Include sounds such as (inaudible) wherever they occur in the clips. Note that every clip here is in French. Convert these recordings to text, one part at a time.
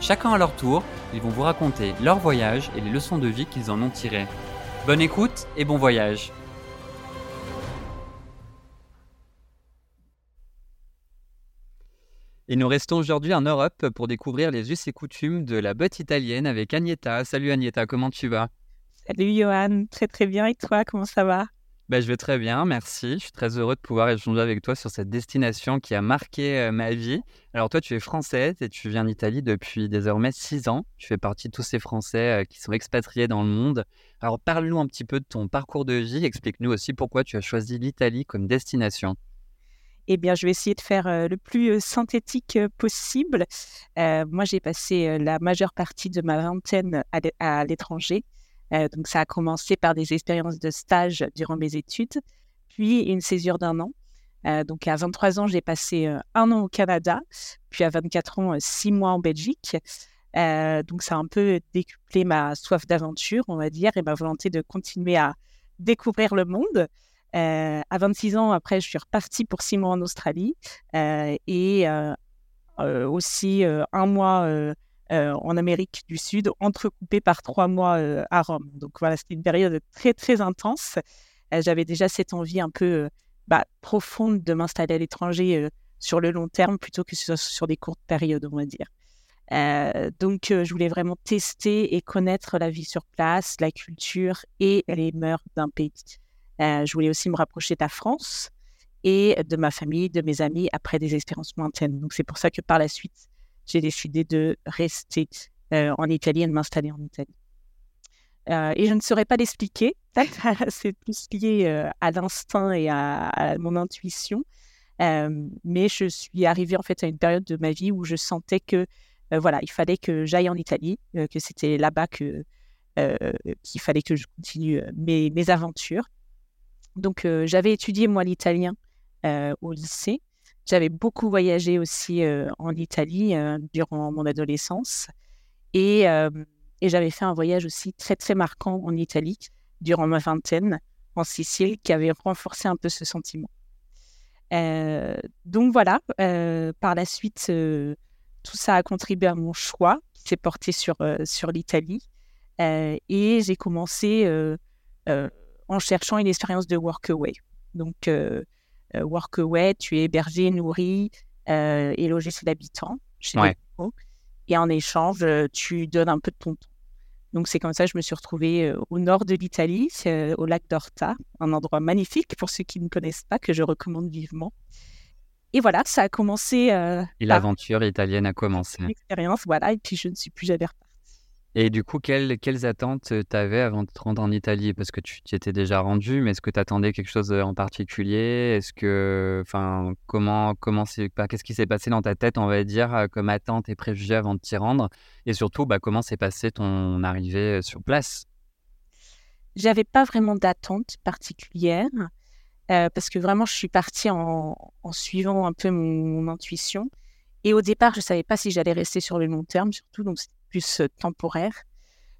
Chacun à leur tour, ils vont vous raconter leur voyage et les leçons de vie qu'ils en ont tirées. Bonne écoute et bon voyage Et nous restons aujourd'hui en Europe pour découvrir les us et coutumes de la botte italienne avec Agneta. Salut Agneta, comment tu vas? Salut Johan, très très bien et toi, comment ça va? Ben, je vais très bien, merci. Je suis très heureux de pouvoir échanger avec toi sur cette destination qui a marqué euh, ma vie. Alors toi, tu es française et tu viens d'Italie depuis désormais six ans. Tu fais partie de tous ces Français euh, qui sont expatriés dans le monde. Alors parle-nous un petit peu de ton parcours de vie. Explique-nous aussi pourquoi tu as choisi l'Italie comme destination. Eh bien, je vais essayer de faire euh, le plus synthétique possible. moi, j'ai passé la majeure partie de ma vingtaine à l'étranger. Euh, donc, ça a commencé par des expériences de stage durant mes études, puis une césure d'un an. Euh, donc, à 23 ans, j'ai passé euh, un an au Canada, puis à 24 ans, six mois en Belgique. donc, ça a un peu décuplé ma soif d'aventure, on va dire, et ma volonté de continuer à découvrir le monde. à 26 ans, après, je suis repartie pour six mois en Australie et aussi un mois euh, en Amérique du Sud, entrecoupé par trois mois euh, à Rome. Donc voilà, c'était une période très, très intense. Euh, j'avais déjà cette envie un peu bah, profonde de m'installer à l'étranger sur le long terme plutôt que sur, sur, des courtes périodes, on va dire. donc, je voulais vraiment tester et connaître la vie sur place, la culture et les mœurs d'un pays. je voulais aussi me rapprocher de la France et de ma famille, de mes amis après des expériences lointaines. Donc, c'est pour ça que par la suite, j'ai décidé de rester euh, en Italie et de m'installer en Italie. Euh, et je ne saurais pas l'expliquer. (laughs) C'est plus lié euh, à l'instinct et à, mon intuition. mais je suis arrivée en fait à une période de ma vie où je sentais que voilà, il fallait que j'aille en Italie, que c'était là-bas que qu'il fallait que je continue mes, mes aventures. Donc j'avais étudié moi l'italien au lycée j'avais beaucoup voyagé aussi en Italie durant mon adolescence et, j'avais fait un voyage aussi très très marquant en Italie durant ma vingtaine en Sicile qui avait renforcé un peu ce sentiment. donc voilà, par la suite, tout ça a contribué à mon choix qui s'est porté sur, sur l'Italie et j'ai commencé en cherchant une expérience de workaway. Donc Workaway, tu es hébergé, nourri euh, et logé chez l'habitant, chez Et en échange, euh, tu donnes un peu de ton temps. Donc c'est comme ça que je me suis retrouvée au nord de l'Italie, au lac d'Orta, un endroit magnifique pour ceux qui ne connaissent pas, que je recommande vivement. Et voilà, ça a commencé. et l'aventure italienne a commencé. L'expérience, voilà, et puis je ne suis plus jamais repartie. Et du coup, quelles, attentes tu avais avant de te rendre en Italie? Parce que tu t'y étais déjà rendu, mais est-ce que tu attendais quelque chose en particulier? Est-ce que, enfin, comment, comment c'est, bah, qu'est-ce qui s'est passé dans ta tête, on va dire, comme attente et préjugé avant de t'y rendre? Et surtout, bah, comment s'est passé ton arrivée sur place? J'avais pas vraiment d'attente particulière. parce que vraiment, je suis partie en, suivant un peu mon, intuition. Et au départ, je savais pas si j'allais rester sur le long terme, surtout. Donc, plus temporaire.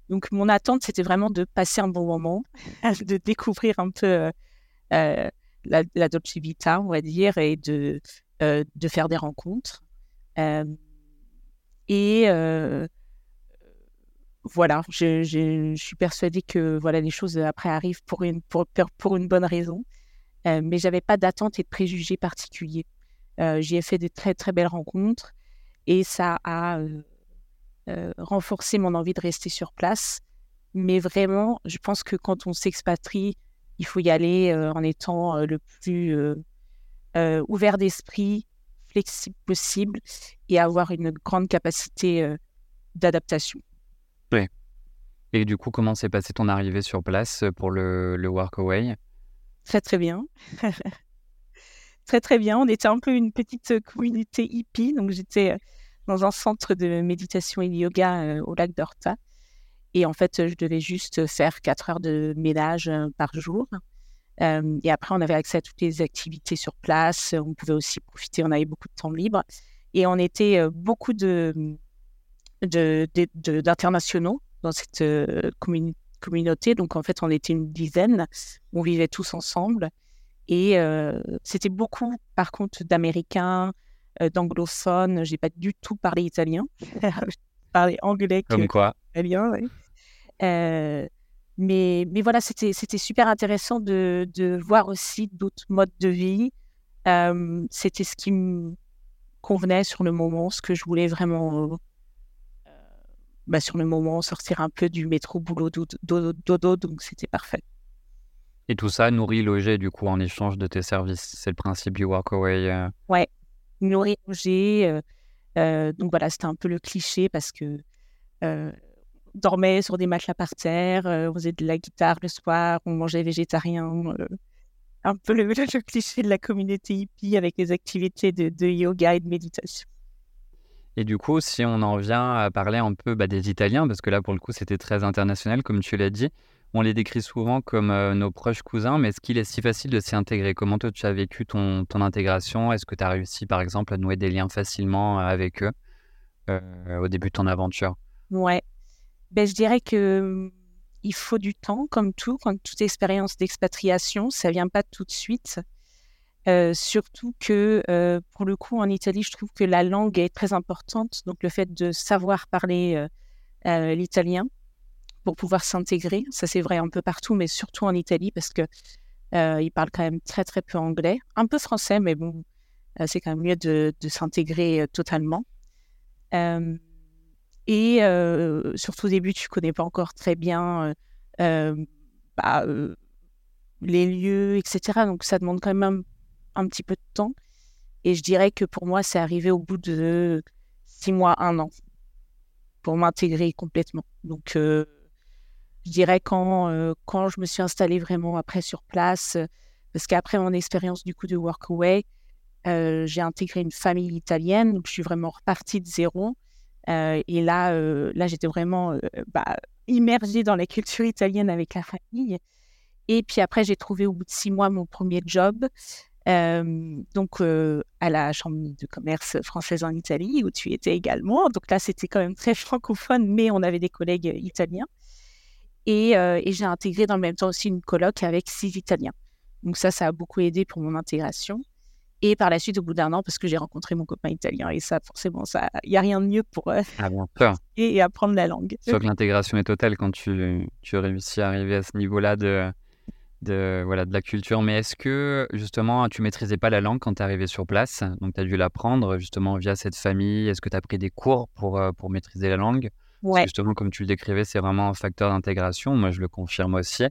Donc, mon attente, c'était vraiment de passer un bon moment, (laughs) de découvrir un peu euh, la, la, Dolce Vita, on va dire, et de, euh, de faire des rencontres. Euh, et voilà, je, suis persuadée que voilà, les choses après arrivent pour une, pour, pour une bonne raison. mais j'avais pas d'attente et de préjugés particuliers. J'y ai fait de très, très belles rencontres et ça a euh, renforcer mon envie de rester sur place Mais vraiment, je pense que quand on s'expatrie, il faut y aller en étant le plus ouvert d'esprit, flexible possible et avoir une grande capacité d'adaptation. Oui. Et du coup, comment s'est passée ton arrivée sur place pour le, le Workaway Très, très bien. (laughs) très, très bien. On était un peu une petite communauté hippie. Donc, j'étais dans un centre de méditation et de yoga au lac d'Horta. Et en fait, je devais juste faire 4 heures de ménage par jour. et après, on avait accès à toutes les activités sur place. On pouvait aussi profiter, on avait beaucoup de temps libre. Et on était beaucoup de, d'internationaux dans cette communauté. Donc, en fait, on était une dizaine. On vivait tous ensemble. Et c'était beaucoup, par contre, d'Américains, d'anglophones. J'ai pas du tout parlé italien. (laughs) je parlais anglais Comme quoi. italien. mais, mais voilà, c'était super intéressant de, de voir aussi d'autres modes de vie. c'était ce qui me convenait sur le moment, ce que je voulais vraiment bah, sur le moment sortir un peu du métro boulot dodo, dodo donc c'était parfait. Et tout ça nourri, logé du coup en échange de tes services. C'est le principe du walkaway. Euh... Ouais, logé. Euh, euh, donc voilà, c'était un peu le cliché parce que euh, on dormait sur des matelas par terre, on faisait de la guitare le soir, on mangeait végétarien. un peu (laughs) le, cliché de la communauté hippie avec les activités de, de yoga et de méditation. Et du coup, si on en vient à parler un peu bah, des Italiens, parce que là, pour le coup, c'était très international, comme tu l'as dit, on les décrit souvent comme nos proches cousins, mais est-ce qu'il est si facile de s'y intégrer? Comment toi, tu as vécu ton, intégration? Est-ce que tu as réussi, par exemple, à nouer des liens facilement avec eux au début de ton aventure? Ouais. Ben, je dirais que mmh, il faut du temps, comme tout, quand toute expérience d'expatriation, ça vient pas tout de suite. Surtout que pour le coup en Italie, je trouve que la langue est très importante. Donc le fait de savoir parler euh, l'italien pour pouvoir s'intégrer, ça c'est vrai un peu partout, mais surtout en Italie parce que ils parlent quand même très très peu anglais, un peu français, mais bon, c'est quand même mieux de, s'intégrer totalement. et surtout au début, tu connais pas encore très bien bah, les lieux, etc. Donc ça demande quand même un petit peu de temps. Et je dirais que pour moi, c'est arrivé au bout de six mois, un an, pour m'intégrer complètement. Donc, euh, je dirais quand, euh, quand je me suis installée vraiment après sur place, parce qu'après mon expérience du coup de Workaway, euh, j'ai intégré une famille italienne, donc je suis vraiment repartie de zéro. et là, là j'étais vraiment bah, immergée dans la culture italienne avec la famille. Et puis après, j'ai trouvé au bout de six mois mon premier job donc à la Chambre de commerce française en Italie, où tu étais également. Donc là, c'était quand même très francophone, mais on avait des collègues italiens. Et, et j'ai intégré dans le même temps aussi une colloque avec six Italiens. Donc ça, ça a beaucoup aidé pour mon intégration. Et par la suite, au bout d'un an, parce que j'ai rencontré mon copain italien, et ça, forcément, il n'y a rien de mieux pour euh, ah, et, et, apprendre la langue. Sauf que l'intégration est totale quand tu, tu réussis à arriver à ce niveau-là de, de, voilà, de la culture. Mais est-ce que justement tu maîtrisais pas la langue quand tu es arrivé sur place? Donc tu as dû l'apprendre justement via cette famille. Est-ce que tu as pris des cours pour, euh, pour maîtriser la langue? Ouais. Justement, comme tu le décrivais, c'est vraiment un facteur d'intégration. Moi, je le confirme aussi.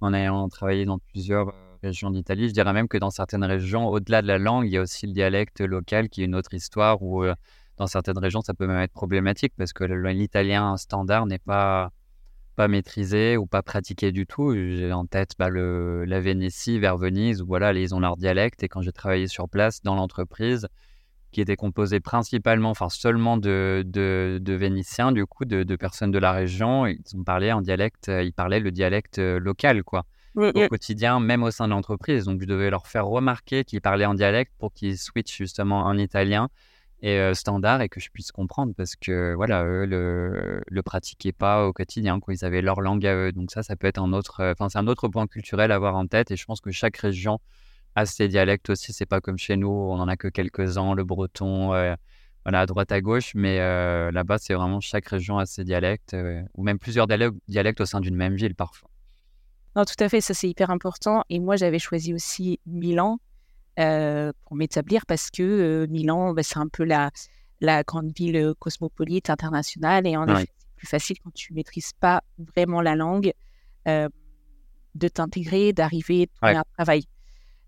En ayant travaillé dans plusieurs régions d'Italie, je dirais même que dans certaines régions, au-delà de la langue, il y a aussi le dialecte local qui est une autre histoire où euh, dans certaines régions, ça peut même être problématique parce que l'italien standard n'est pas pas maîtrisé ou pas pratiqué du tout. J'ai en tête bah, le, la Vénétie vers Venise, où voilà, ils ont leur dialecte. Et quand j'ai travaillé sur place dans l'entreprise, qui était composée principalement, enfin seulement de, de, Vénitiens, du coup, de, personnes de la région, ils ont parlé en dialecte, ils parlaient le dialecte euh, local, quoi. au quotidien, même au sein de l'entreprise. Donc, je devais leur faire remarquer qu'ils parlaient en dialecte pour qu'ils switchent justement en italien et standard et que je puisse comprendre parce que voilà, eux le, le pratiquaient pas au quotidien, quoi. Ils avaient leur langue à eux. Donc ça, ça peut être un autre, enfin c'est un autre point culturel à avoir en tête. Et je pense que chaque région a ses dialectes aussi. C'est pas comme chez nous, on en a que quelques-uns, le breton, voilà, à droite à gauche. Mais là-bas, c'est vraiment chaque région a ses dialectes ou même plusieurs dialectes au sein d'une même ville parfois. Non, tout à fait, ça c'est hyper important. Et moi, j'avais choisi aussi Milan euh, pour m'établir parce que euh, Milan, bah, c'est un peu la, la grande ville cosmopolite internationale et en effet, c'est plus facile quand tu maîtrises pas vraiment la langue de t'intégrer, d'arriver, de trouver un travail.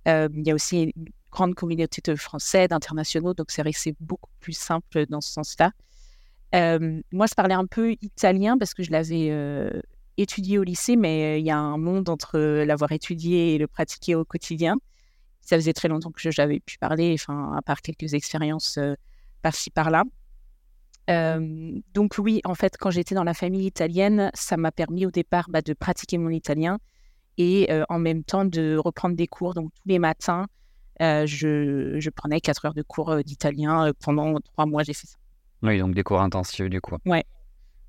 Il y a aussi une grande communauté de Français, d'internationaux, donc c'est vrai que c'est beaucoup plus simple dans ce sens-là. moi, je parlais un peu italien parce que je l'avais étudié au lycée, mais il y a un monde entre l'avoir étudié et le pratiquer au quotidien. Ça faisait très longtemps que j'avais pu parler, enfin, à part quelques expériences par-ci, par-là. donc oui, en fait, quand j'étais dans la famille italienne, ça m'a permis au départ bah, de pratiquer mon italien et en même temps de reprendre des cours. Donc tous les matins, je, je, prenais quatre heures de cours d'italien pendant trois mois. J'ai fait ça. Oui, donc des cours intensifs du coup. Ouais,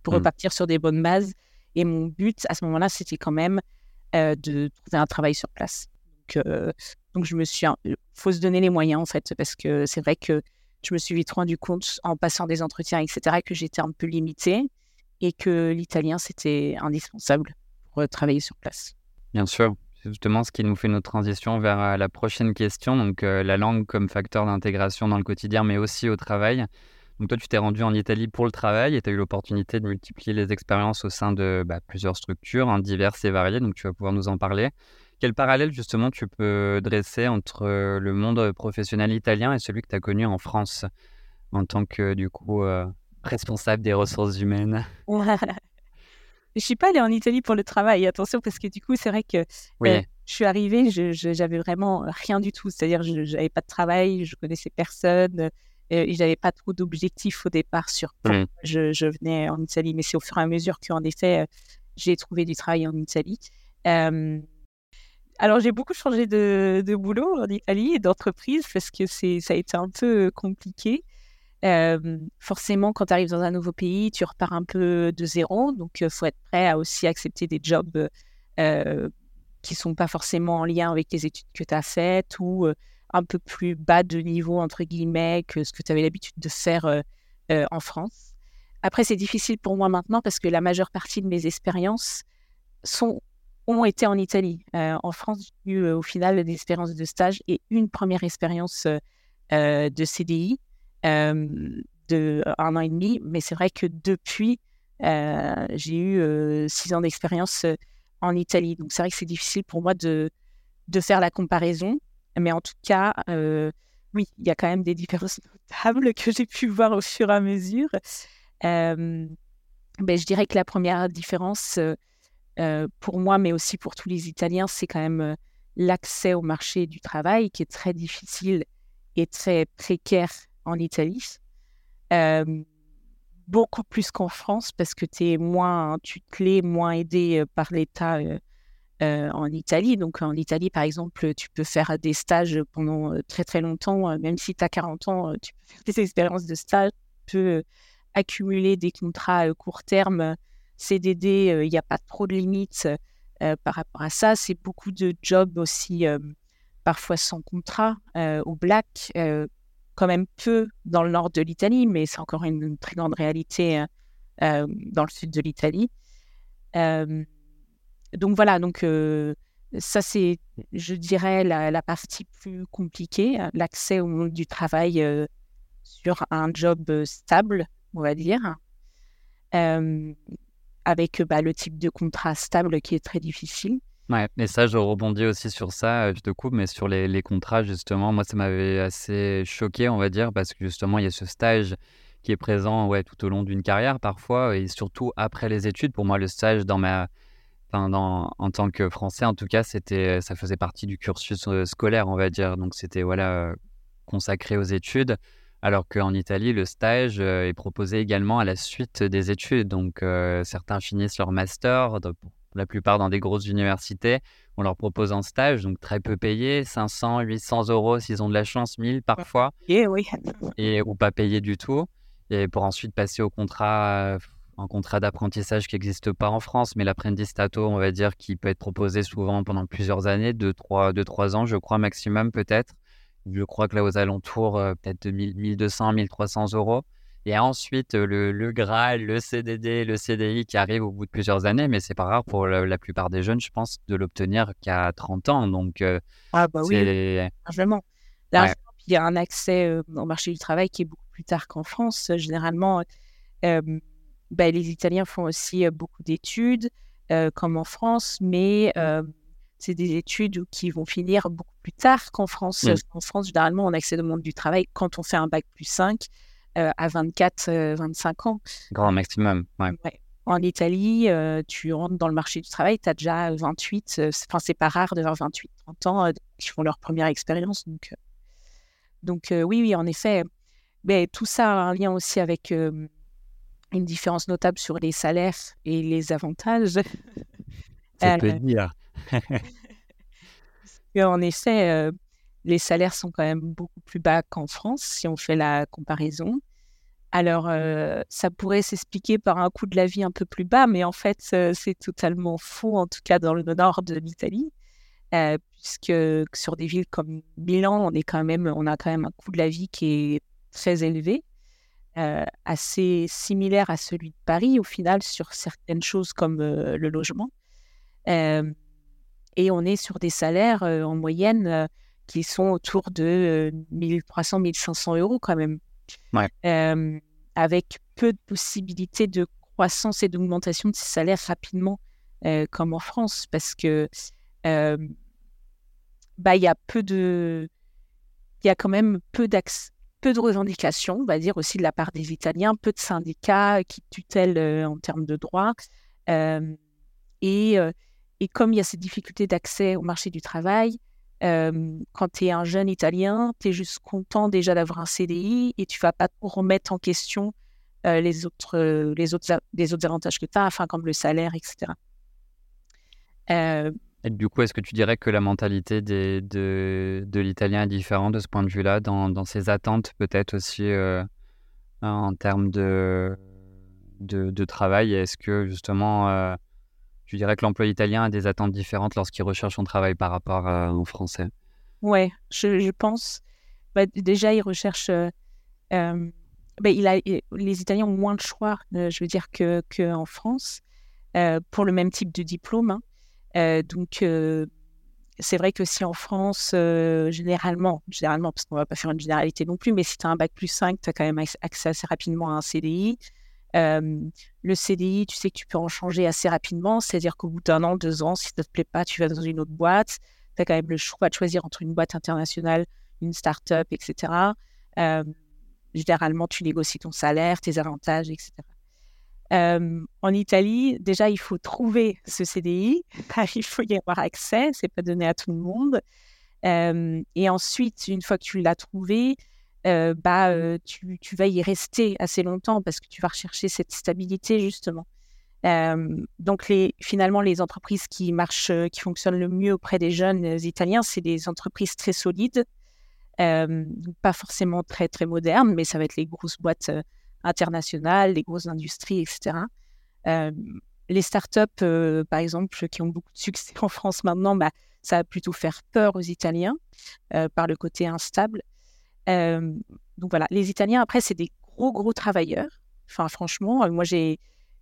pour mmh. repartir sur des bonnes bases. Et mon but à ce moment-là, c'était quand même de trouver un travail sur place. Donc, donc je me suis, il faut se donner les moyens en fait, parce que c'est vrai que je me suis vite rendu compte en passant des entretiens, etc., que j'étais un peu limitée et que l'italien c'était indispensable pour travailler sur place. Bien sûr, c'est justement ce qui nous fait notre transition vers la prochaine question, donc la langue comme facteur d'intégration dans le quotidien, mais aussi au travail. Donc toi, tu t'es rendu en Italie pour le travail et tu as eu l'opportunité de multiplier les expériences au sein de bah, plusieurs structures, hein, diverses et variées, donc tu vas pouvoir nous en parler. Quel parallèle justement tu peux dresser entre le monde professionnel italien et celui que tu as connu en France en tant que du coup euh, responsable des ressources humaines? (laughs) Je suis pas allée en Italie pour le travail, attention, parce que du coup, c'est vrai que euh, je suis arrivée, je, j'avais vraiment rien du tout. C'est-à-dire, je n'avais pas de travail, je connaissais personne, et j'avais pas trop d'objectifs au départ sur mmh. je, venais en Italie, mais c'est au fur et à mesure qu'en effet, euh, j'ai trouvé du travail en Italie. alors, j'ai beaucoup changé de, boulot en Italie et d'entreprise parce que c'est, ça a été un peu compliqué. Forcément, quand tu arrives dans un nouveau pays, tu repars un peu de zéro. Donc, il faut être prêt à aussi accepter des jobs euh, qui sont pas forcément en lien avec les études que tu as faites ou un peu plus bas de niveau, entre guillemets, que ce que tu avais l'habitude de faire euh, euh, en France. Après, c'est difficile pour moi maintenant parce que la majeure partie de mes expériences ont été en Italie. Euh, en France, j'ai eu au final des expériences de stage et une première expérience de CDI de un an et demi. Mais c'est vrai que depuis, j'ai eu six ans d'expérience en Italie. Donc c'est vrai que c'est difficile pour moi de, de faire la comparaison. Mais en tout cas, euh, oui, il y a quand même des différences (laughs) notables que j'ai pu voir au fur et à mesure. Euh, ben, je dirais que la première différence euh, pour moi, mais aussi pour tous les Italiens, c'est quand même l'accès au marché du travail qui est très difficile et très précaire en Italie. beaucoup plus qu'en France parce que tu es moins tutelé, moins aidé par l'État euh, en Italie. Donc en Italie, par exemple, tu peux faire des stages pendant euh, très très longtemps, euh, même si tu as 40 ans, tu peux faire des expériences de stage, tu peux accumuler des contrats court terme, CDD, il n'y a pas trop de limites par rapport à ça. C'est beaucoup de jobs aussi, parfois sans contrat, au black, quand même peu dans le nord de l'Italie, mais c'est encore une, très grande réalité dans le sud de l'Italie donc voilà, donc ça c'est, je dirais, la, partie plus compliquée, hein, l'accès au monde du travail sur un job stable, on va dire, avec bah, le type de contrat stable qui est très difficile. Ouais, mais ça, je rebondis aussi sur ça, je te coupe, mais sur les, contrats, justement, moi, ça m'avait assez choqué, on va dire, parce que justement, il y a ce stage qui est présent tout au long d'une carrière parfois, et surtout après les études. Pour moi, le stage en tant que Français, en tout cas, ça faisait partie du cursus euh, scolaire, on va dire. Donc, c'était voilà, consacré aux études. Alors qu'en Italie, le stage euh, est proposé également à la suite des études. Donc, euh, certains finissent leur master, la plupart dans des grosses universités. On leur propose un stage, donc très peu payé, 500, 800 euros s'ils ont de la chance, 1000 parfois. Et oui. (laughs) Et, ou pas payé du tout. Et pour ensuite passer au contrat un contrat d'apprentissage qui n'existe pas en France, mais l'apprendistato, on va dire, qui peut être proposé souvent pendant plusieurs années, 2-3 trois, ans, je crois, maximum peut-être. Je crois que là, aux alentours, euh, peut-être de 1200, 1300 euros. Et ensuite, le, le, Graal, le CDD, le CDI qui arrive au bout de plusieurs années, mais c'est pas rare pour la, plupart des jeunes, je pense, de l'obtenir qu'à 30 ans. Donc, euh, ah, bah oui, largement. Il y a un accès au marché du travail qui est beaucoup plus tard qu'en France. Généralement, bah, les Italiens font aussi beaucoup d'études, comme en France, mais c'est des études qui vont finir beaucoup plus tard qu'en France. En France, généralement, on accède au monde du travail quand on fait un bac plus 5 à 24, 25 ans. Grand maximum, ouais. En Italie, tu rentres dans le marché du travail, tu as déjà 28, enfin, c'est pas rare de voir 28, 30 ans qui font leur première expérience. Donc, donc oui, oui, en effet, mais tout ça a un lien aussi avec une différence notable sur les salaires et les avantages. (laughs) Ça peut dire. (laughs) en effet, les salaires sont quand même beaucoup plus bas qu'en France si on fait la comparaison. Alors, ça pourrait s'expliquer par un coût de la vie un peu plus bas, mais en fait, c'est totalement faux, en tout cas dans le nord de l'Italie, puisque sur des villes comme Milan, on, est quand même, on a quand même un coût de la vie qui est très élevé, assez similaire à celui de Paris, au final, sur certaines choses comme le logement. et on est sur des salaires en moyenne qui sont autour de 1300-1500 euros quand même avec peu de possibilités de croissance et d'augmentation de ces salaires rapidement, comme en France, parce que bah, il y a peu de, il y a quand même peu peu de revendications, on va dire aussi de la part des Italiens, peu de syndicats qui tutellent en termes de droits. et, et comme il y a ces difficultés d'accès au marché du travail, quand tu es un jeune Italien, tu es juste content déjà d'avoir un CDI et tu vas pas remettre en question les, autres, les, autres, les autres avantages que tu as, enfin, comme le salaire, etc. et du coup, est-ce que tu dirais que la mentalité de, l'Italien est différente de ce point de vue-là, dans, ses attentes peut-être aussi en termes de travail? Est-ce que justement tu dirais que l'employé italien a des attentes différentes lorsqu'il recherche son travail par rapport à, au français? Ouais, je, pense. Bah, déjà, il recherche. Euh, euh, bah, il a, les Italiens ont moins de choix, euh, je veux dire, qu'en que en France, pour le même type de diplôme. Hein. donc, c'est vrai que si en France, généralement, généralement, parce qu'on ne va pas faire une généralité non plus, mais si tu as un bac plus 5, tu as quand même accès assez rapidement à un CDI le CDI, tu sais que tu peux en changer assez rapidement, c'est-à-dire qu'au bout d'un an, deux ans, si ça ne te plaît pas, tu vas dans une autre boîte. Tu as quand même le choix de choisir entre une boîte internationale, une start-up, etc. généralement, tu négocies ton salaire, tes avantages, etc. en Italie, déjà, il faut trouver ce CDI, (laughs) il faut y avoir accès, c'est pas donné à tout le monde. et ensuite, une fois que tu l'as trouvé, bah, tu, tu, vas y rester assez longtemps parce que tu vas rechercher cette stabilité justement. donc les, finalement, les entreprises qui marchent, qui fonctionnent le mieux auprès des jeunes italiens, c'est des entreprises très solides, pas forcément très très modernes, mais ça va être les grosses boîtes internationales, les grosses industries, etc. les startups, par exemple, qui ont beaucoup de succès (laughs) en France maintenant, bah, ça va plutôt faire peur aux Italiens par le côté instable donc voilà, les Italiens, après, c'est des gros, gros travailleurs. Enfin, franchement, moi, j'ai,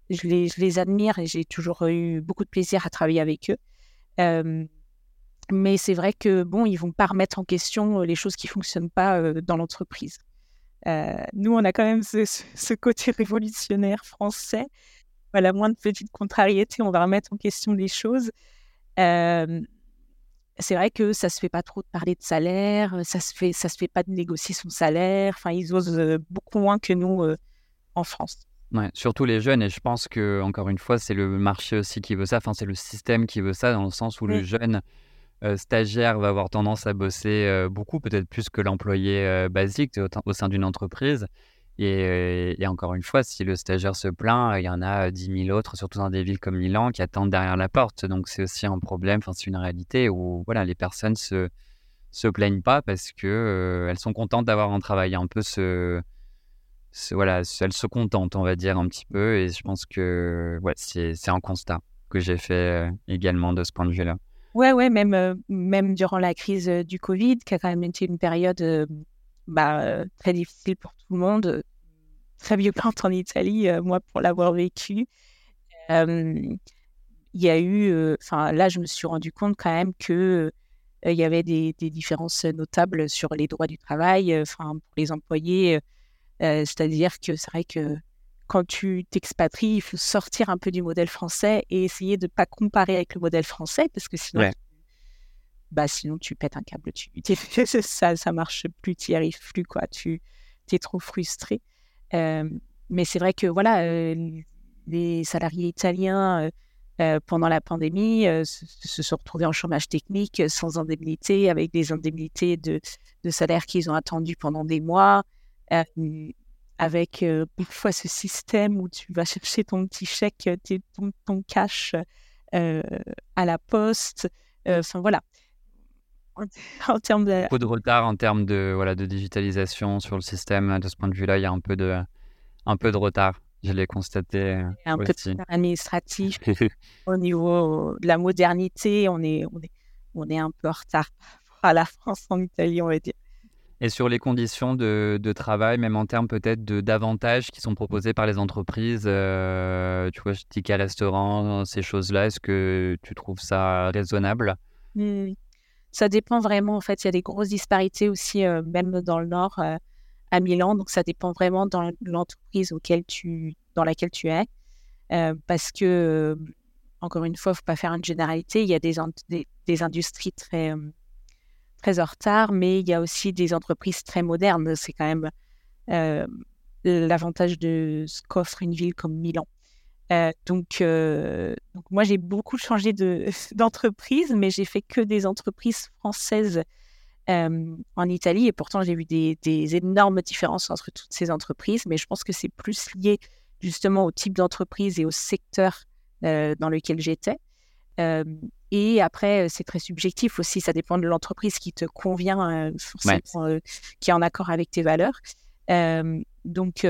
je, les, admire et j'ai toujours eu beaucoup de plaisir à travailler avec eux. mais c'est vrai que, bon, ils vont pas remettre en question les choses qui fonctionnent pas dans l'entreprise. nous, on a quand même ce, ce, côté révolutionnaire français. Voilà, moins de petites contrariétés, on va remettre en question les choses c'est vrai que ça se fait pas trop de parler de salaire, ça se fait, ça se fait pas de négocier son salaire. Enfin, ils osent beaucoup moins que nous en France. Ouais, surtout les jeunes, et je pense que encore une fois, c'est le marché aussi qui veut ça. Enfin, c'est le système qui veut ça, dans le sens où le jeune stagiaire va avoir tendance à bosser beaucoup, peut-être plus que l'employé basique au, sein d'une entreprise. Et, encore une fois, si le stagiaire se plaint, il y en a 10 000 autres, surtout dans des villes comme Milan, qui attendent derrière la porte. Donc c'est aussi un problème, enfin, c'est une réalité où voilà, les personnes se se plaignent pas parce que elles sont contentes d'avoir un travail. Un peu ce, voilà, elles se contentent, on va dire un petit peu. Et je pense que ouais, c'est un constat que j'ai fait également de ce point de vue-là. Ouais, ouais, même même durant la crise du Covid, qui a quand même été une période bah, très difficile pour tout le monde, très violente en Italie, moi pour l'avoir vécu. il y a eu, enfin là je me suis rendu compte quand même que il y avait des, différences notables sur les droits du travail, enfin pour les employés, c'est-à-dire que c'est vrai que quand tu t'expatries, il faut sortir un peu du modèle français et essayer de ne pas comparer avec le modèle français parce que sinon, bah, sinon tu pètes un câble. Tu, (laughs) ça ne marche plus, tu n'y arrives plus. Quoi. Tu es trop frustré. mais c'est vrai que voilà, les salariés italiens pendant la pandémie se, sont retrouvés en chômage technique sans indemnité, avec des indemnités de, de salaire qu'ils ont attendu pendant des mois avec parfois ce système où tu vas chercher ton petit chèque, ton, ton cash à la poste. Enfin voilà. (laughs) En, termes de... Beaucoup de retard en termes de, voilà, de digitalisation sur le système. De ce point de vue-là, il y a un peu de, un peu de retard. Je l'ai constaté. Un peu de retard administratif. (laughs) au niveau de la modernité, on est, on est, on est un peu en retard à la France en Italie, on va dire. Et sur les conditions de, travail, même en termes peut-être d'avantages qui sont proposés par les entreprises, euh, tu vois, ticket restaurant, ces choses-là, est-ce que tu trouves ça raisonnable? Mmh. Ça dépend vraiment, en fait, il y a des grosses disparités aussi, euh, même dans le Nord, euh, à Milan, donc ça dépend vraiment dans l'entreprise auquel tu, dans laquelle tu es, parce que, encore une fois, il ne faut pas faire une généralité, il y a des, des industries très très en retard, mais il y a aussi des entreprises très modernes. C'est quand même euh, l'avantage de ce qu'offre une ville comme Milan. Euh, donc, euh, donc, moi, j'ai beaucoup changé (laughs) d'entreprise, mais j'ai fait que des entreprises françaises en Italie. Et pourtant, j'ai vu des, des, énormes différences entre toutes ces entreprises. Mais je pense que c'est plus lié justement au type d'entreprise et au secteur dans lequel j'étais. Et après, c'est très subjectif aussi. Ça dépend de l'entreprise qui te convient, forcément, qui est en accord avec tes valeurs. donc,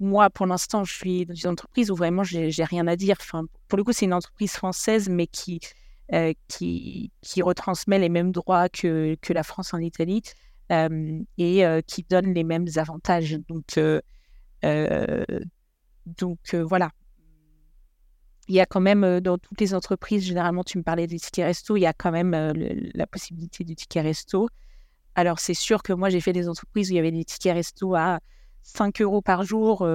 moi, pour l'instant, je suis dans une entreprise où vraiment, j'ai rien à dire. Enfin, pour le coup, c'est une entreprise française, mais qui, qui, qui, retransmet les mêmes droits que, que la France en Italie et qui donne les mêmes avantages. Donc, donc voilà, il y a quand même dans toutes les entreprises, généralement, tu me parlais des tickets resto, il y a quand même la possibilité du ticket resto. Alors, c'est sûr que moi, j'ai fait des entreprises où il y avait des tickets resto à 5 euros par jour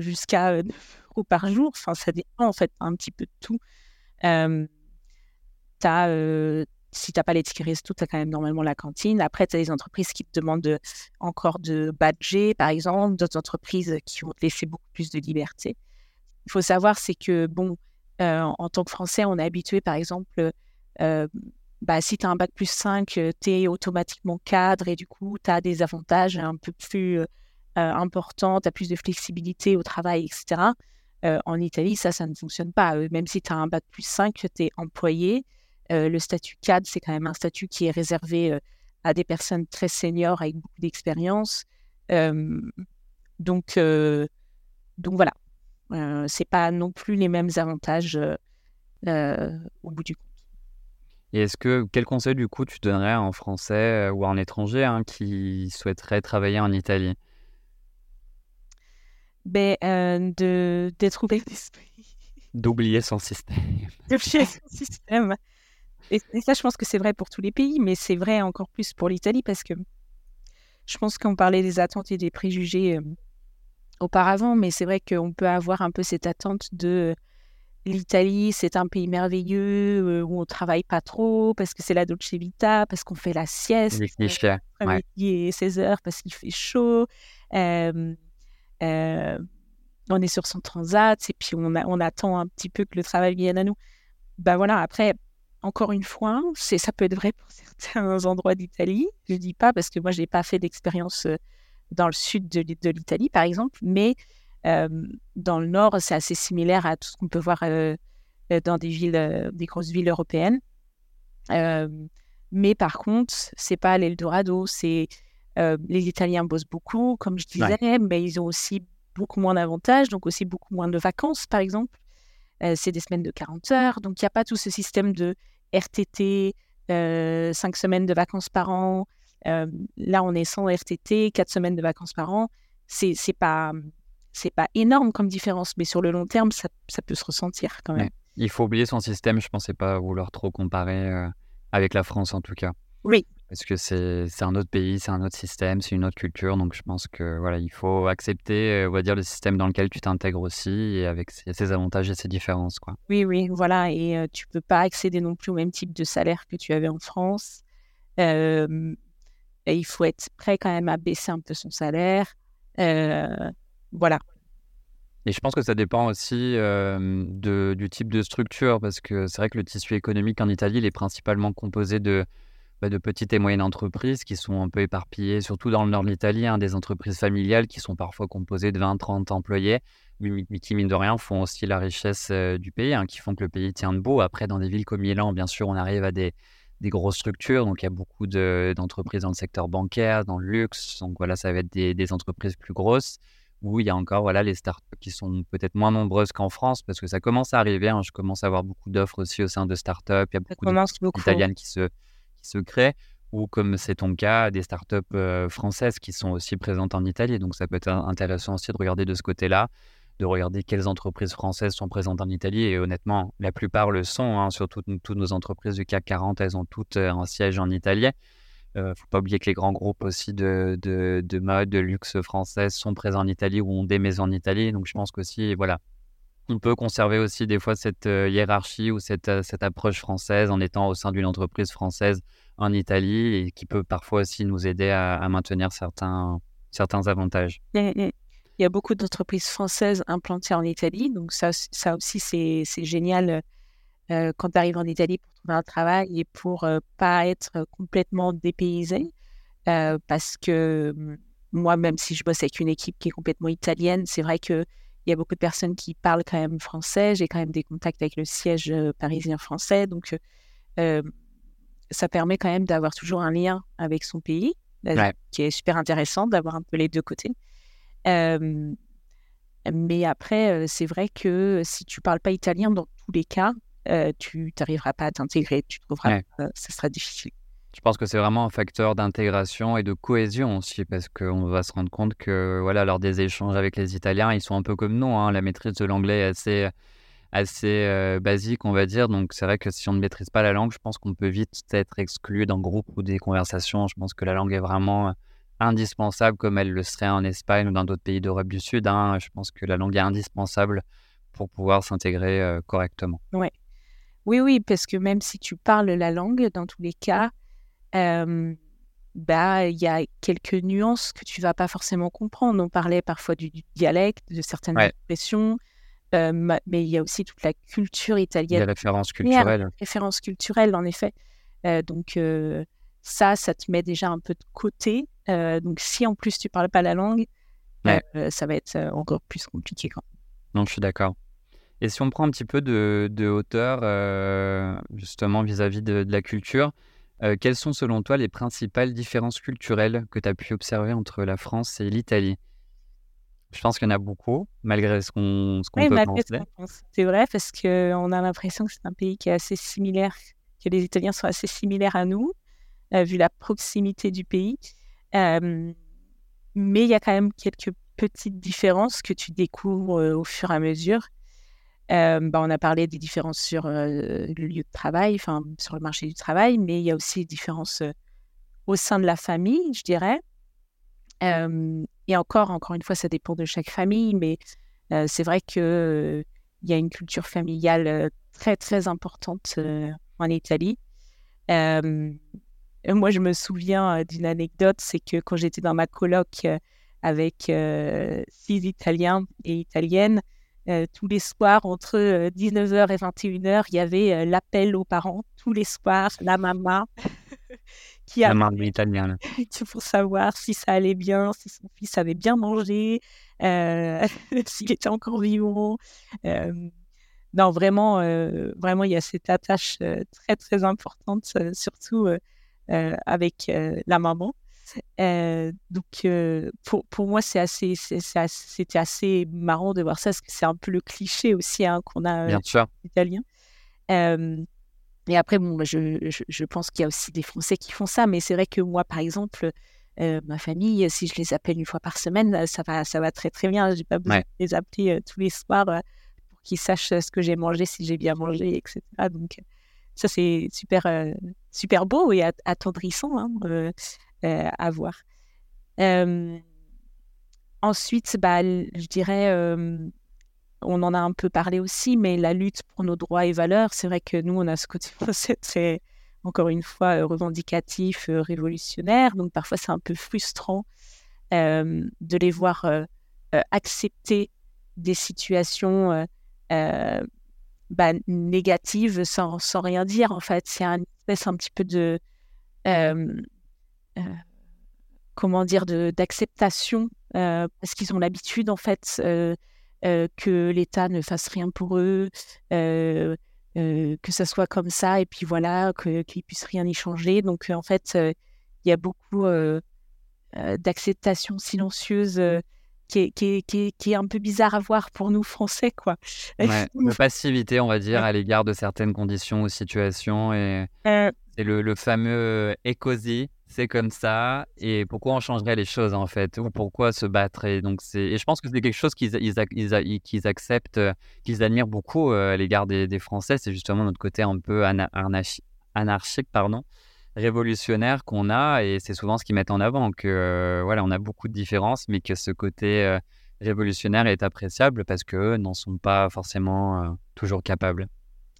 jusqu'à 9 euros par jour. Enfin, ça dépend en fait un petit peu de tout. as, si tu n'as pas les tickets resto, tu as quand même normalement la cantine. Après, tu as des entreprises qui te demandent encore de badger, par exemple, d'autres entreprises qui vont te laisser beaucoup plus de liberté. Il faut savoir, c'est que, bon, euh, en tant que Français, on est habitué, par exemple, euh, bah, si tu as un bac plus 5, tu es automatiquement cadre et du coup, tu as des avantages un peu plus euh, importants, tu as plus de flexibilité au travail, etc. en Italie, ça, ça ne fonctionne pas. même si tu as un bac plus 5, tu es employé. le statut cadre, c'est quand même un statut qui est réservé à des personnes très seniors avec beaucoup d'expérience. donc, donc voilà, euh, c'est pas non plus les mêmes avantages euh, euh, au bout du compte. Et est-ce que quel conseil du coup tu donnerais en français ou en étranger hein, qui souhaiterait travailler en Italie? Ben, de d'être ouvert d'esprit. (laughs) D'oublier son système. D'oublier son système. Et, ça, je pense que c'est vrai pour tous les pays, mais c'est vrai encore plus pour l'Italie parce que je pense qu'on parlait des attentes et des préjugés auparavant, mais c'est vrai qu'on peut avoir un peu cette attente de l'Italie, c'est un pays merveilleux où on travaille pas trop parce que c'est la dolce vita, parce qu'on fait la sieste, ouais. et 16 heures parce qu'il fait chaud. On est sur son transat et puis on, on, attend un petit peu que le travail vienne à nous. Ben voilà, après, encore une fois, c'est ça peut être vrai pour (laughs) certains endroits d'Italie. Je dis pas parce que moi, je n'ai pas fait d'expérience dans le sud de, l'Italie, par exemple, mais dans le nord, c'est assez similaire à tout ce qu'on peut voir dans des villes, des grosses villes européennes. mais par contre, c'est pas l'Eldorado. C'est les Italiens bossent beaucoup, comme je disais, mais ils ont aussi beaucoup moins d'avantages, donc aussi beaucoup moins de vacances, par exemple. c'est des semaines de 40 heures, donc il n'y a pas tout ce système de RTT, 5 semaines de vacances par an, là, on est sans RTT, quatre semaines de vacances par an. C'est pas c'est pas énorme comme différence, mais sur le long terme, ça, ça peut se ressentir quand même. Il faut oublier son système. Je pensais pas vouloir trop comparer avec la France en tout cas. Oui, parce que c'est un autre pays, c'est un autre système, c'est une autre culture. Donc je pense que voilà, il faut accepter, on va dire, le système dans lequel tu t'intègres aussi, et avec ses, avantages et ses différences, quoi. Oui, oui, voilà. Et tu peux pas accéder non plus au même type de salaire que tu avais en France. et il faut être prêt quand même à baisser un peu son salaire. voilà. Et je pense que ça dépend aussi de, du type de structure, parce que c'est vrai que le tissu économique en Italie, il est principalement composé de bah, de petites et moyennes entreprises qui sont un peu éparpillées, surtout dans le nord de l'Italie, hein, des entreprises familiales qui sont parfois composées de 20-30 employés, mais, qui, mine de rien, font aussi la richesse euh, du pays, hein, qui font que le pays tient debout. Après, dans des villes comme Milan, bien sûr, on arrive à des, grosses structures. Donc, il y a beaucoup d'entreprises dans le secteur bancaire, dans le luxe. Donc, voilà, ça va être des, entreprises plus grosses où il y a encore voilà, les startups qui sont peut-être moins nombreuses qu'en France parce que ça commence à arriver. Hein. Je commence à avoir beaucoup d'offres aussi au sein de startups. Il y a beaucoup d'Italiennes qui se, qui se créent, ou comme c'est ton cas, des startups euh, françaises qui sont aussi présentes en Italie. Donc ça peut être intéressant aussi de regarder de ce côté-là, de regarder quelles entreprises françaises sont présentes en Italie. Et honnêtement, la plupart le sont, hein, surtout toutes nos entreprises du CAC 40, elles ont toutes euh, un siège en Italie. Il euh, ne faut pas oublier que les grands groupes aussi de, de, de mode, de luxe françaises sont présents en Italie ou ont des maisons en Italie. Donc je pense qu'aussi, voilà, on peut conserver aussi des fois cette euh, hiérarchie ou cette, euh, cette approche française en étant au sein d'une entreprise française en Italie et qui peut parfois aussi nous aider à, maintenir certains, certains avantages. Il y a beaucoup d'entreprises françaises implantées en Italie, donc ça, ça aussi c'est génial euh, quand tu arrives en Italie pour trouver un travail et pour pas être complètement dépaysé, parce que hum, moi, même si je bosse avec une équipe qui est complètement italienne, c'est vrai que il y a beaucoup de personnes qui parlent quand même français. J'ai quand même des contacts avec le siège euh, parisien français. Donc, euh, euh, ça permet quand même d'avoir toujours un lien avec son pays, qui est super intéressant d'avoir un peu les deux côtés. mais après, c'est vrai que si tu parles pas italien, dans tous les cas, tu n'arriveras pas à t'intégrer. Tu trouveras, ça sera difficile. Je pense que c'est vraiment un facteur d'intégration et de cohésion aussi, parce qu'on va se rendre compte que, voilà, lors des échanges avec les Italiens, ils sont un peu comme nous. Hein. La maîtrise de l'anglais est assez, assez euh, basique, on va dire. Donc, c'est vrai que si on ne maîtrise pas la langue, je pense qu'on peut vite être exclu d'un groupe ou des conversations. Je pense que la langue est vraiment indispensable, comme elle le serait en Espagne ou dans d'autres pays d'Europe du Sud. Hein. Je pense que la langue est indispensable pour pouvoir s'intégrer euh, correctement. Ouais. Oui, oui, parce que même si tu parles la langue, dans tous les cas, bah, il y a quelques nuances que tu vas pas forcément comprendre. On parlait parfois du, dialecte, de certaines expressions, mais il y a aussi toute la culture italienne. Il y a la référence culturelle. Référence culturelle, en effet. donc, ça, ça te met déjà un peu de côté. donc, si en plus tu parles pas la langue, ça va être encore plus compliqué. Quand Non, je suis d'accord. Et si on prend un petit peu de, de hauteur, justement, vis-à-vis de, de, la culture, euh, quelles sont selon toi les principales différences culturelles que tu as pu observer entre la France et l'Italie? Je pense qu'il y en a beaucoup, malgré ce qu'on peut penser. C'est vrai, parce qu'on a l'impression que c'est un pays qui est assez similaire, que les Italiens sont assez similaires à nous, euh, vu la proximité du pays. mais il y a quand même quelques petites différences que tu découvres euh, au fur et à mesure. Euh, bah, on a parlé des différences sur le lieu de travail, enfin sur le marché du travail, mais il y a aussi des différences au sein de la famille, je dirais. et encore, encore une fois, ça dépend de chaque famille, mais c'est vrai qu'il il y a une culture familiale très très importante en Italie. moi, je me souviens d'une anecdote, c'est que quand j'étais dans ma coloc avec six Italiens et Italiennes, euh, tous les soirs, entre 19h euh, et 21h, il y avait euh, l'appel aux parents. Tous les soirs, la maman (laughs) qui a... La maman italienne. (laughs) pour savoir si ça allait bien, si son fils avait bien mangé, (laughs) s'il était encore vivant. non, vraiment, vraiment, il y a cette attache très, très importante, surtout avec la maman. Euh, donc, euh, pour, pour, moi, c'est assez, c'était assez marrant de voir ça, parce que c'est un peu le cliché aussi hein, qu'on a Bien sûr. italien. et après, bon, je, je, pense qu'il y a aussi des Français qui font ça, mais c'est vrai que moi, par exemple, euh, ma famille, si je les appelle une fois par semaine, ça va, ça va très très bien. J'ai pas besoin de les appeler tous les soirs pour qu'ils sachent ce que j'ai mangé, si j'ai bien mangé, etc. Donc, ça, c'est super, super beau et attendrissant hein, à voir. ensuite, bah, je dirais, on en a un peu parlé aussi, mais la lutte pour nos droits et valeurs, c'est vrai que nous, on a ce côté (laughs) très, encore une fois, revendicatif, révolutionnaire. Donc parfois, c'est un peu frustrant de les voir accepter des situations bah, négatives sans, sans, rien dire. En fait, c'est un espèce un petit peu de comment dire d'acceptation parce qu'ils ont l'habitude en fait que l'État ne fasse rien pour eux, que ça soit comme ça et puis voilà qu'ils puissent rien y changer. Donc en fait, il y a beaucoup d'acceptation silencieuse qui est, qui, qui, qui, est, un peu bizarre à voir pour nous Français. Quoi. Ouais, de passivité, on va dire, à l'égard de certaines conditions ou situations. Et c'est le, le, fameux ECOSI, c'est comme ça. Et pourquoi on changerait les choses, en fait Ou pourquoi se battre Et, donc et je pense que c'est quelque chose qu'ils ils, qu'ils acceptent, qu'ils admirent beaucoup à l'égard des, des, Français. C'est justement notre côté un peu anarchique, pardon révolutionnaire qu'on a et c'est souvent ce qu'ils mettent en avant que euh, voilà on a beaucoup de différences mais que ce côté euh, révolutionnaire est appréciable parce que n'en sont pas forcément euh, toujours capables.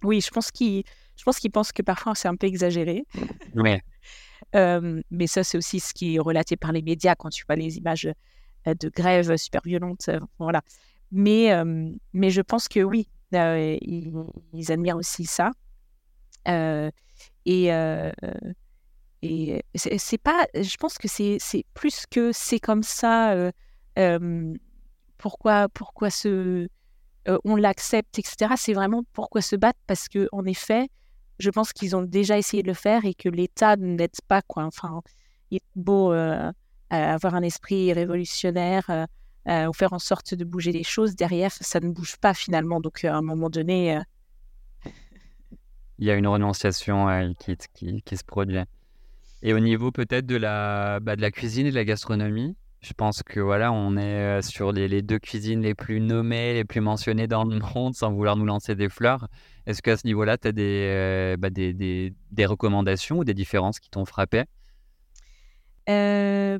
Oui, je pense qu'ils je pense qu'ils pensent que parfois c'est un peu exagéré. Mais ça c'est aussi ce qui est relaté par les médias quand tu vois les images de grèves super violentes voilà. Mais mais je pense que oui, ils, ils, admirent aussi ça. et et c'est pas, je pense que c'est plus que c'est comme ça. pourquoi, pourquoi ce, on l'accepte, etc. C'est vraiment pourquoi se battre parce que en effet, je pense qu'ils ont déjà essayé de le faire et que l'État n'aide pas quoi. Enfin, il est beau avoir un esprit révolutionnaire. ou faire en sorte de bouger les choses, derrière, ça ne bouge pas finalement. Donc, à un moment donné. Il y a une renonciation qui, se produit. Et au niveau peut-être de la, bah, de la cuisine et de la gastronomie, je pense que voilà, on est sur les, deux cuisines les plus nommées, les plus mentionnées dans le (laughs) monde, sans vouloir nous lancer des fleurs. Est-ce qu'à ce, niveau-là, tu as des, bah, des, des, recommandations ou des différences qui t'ont frappé? Euh,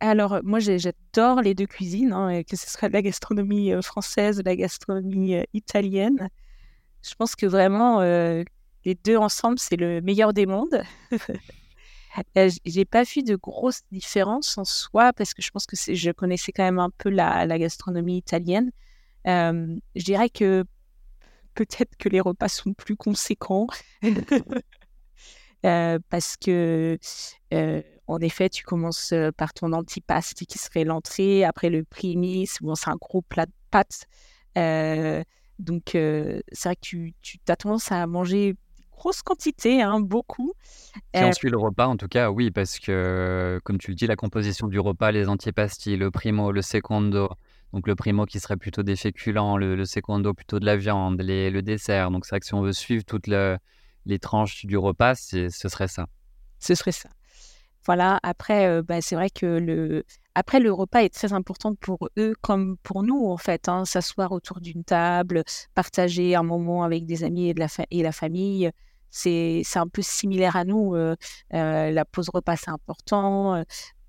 Alors, moi, j'adore les deux cuisines, hein, que ce soit la gastronomie française la gastronomie italienne. Je pense que vraiment, les deux ensemble, c'est le meilleur des mondes. (laughs) J'ai pas vu de grosses différences en soi parce que je pense que je connaissais quand même un peu la, gastronomie italienne. je dirais que peut-être que les repas sont plus conséquents (laughs) parce que en effet, tu commences par ton antipaste qui serait l'entrée, après le primis, bon, c'est un gros plat de pâtes. donc, c'est vrai que tu, tu as tendance à manger grosse quantité, hein, beaucoup. Si on suit le repas, en tout cas, oui, parce que, comme tu le dis, la composition du repas, les antipastilles, le primo, le secondo, donc le primo qui serait plutôt des féculents, le, secondo plutôt de la viande, les, le dessert. Donc c'est vrai que si on veut suivre toutes les tranches du repas, ce serait ça. Ce serait ça. Voilà, après, bah, c'est vrai que le... Après, le repas est très important pour eux comme pour nous, en fait. Hein. S'asseoir autour d'une table, partager un moment avec des amis et, de la, et la famille, c'est un peu similaire à nous. la pause repas, c'est important.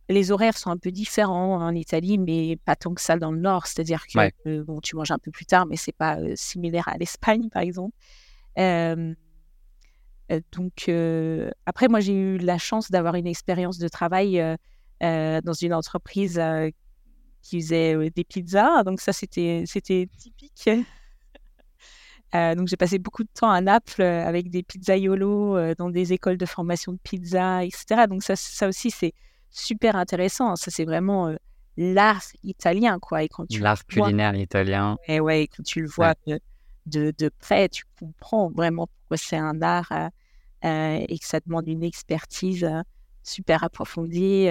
Les horaires sont un peu différents en Italie, mais pas tant que ça dans le Nord. C'est-à-dire que bon, tu manges un peu plus tard, mais c'est pas similaire à l'Espagne, par exemple. donc, après, moi, j'ai eu la chance d'avoir une expérience de travail dans une entreprise qui faisait des pizzas. Donc, ça, c'était typique. Euh, donc j'ai passé beaucoup de temps à Naples avec des pizzaiolos dans des écoles de formation de pizza, etc. Donc ça, ça aussi c'est super intéressant. Ça c'est vraiment l'art italien quoi. Et quand tu l'art culinaire italien. Et ouais, quand tu le vois de, de, près, tu comprends vraiment pourquoi c'est un art et que ça demande une expertise super approfondie.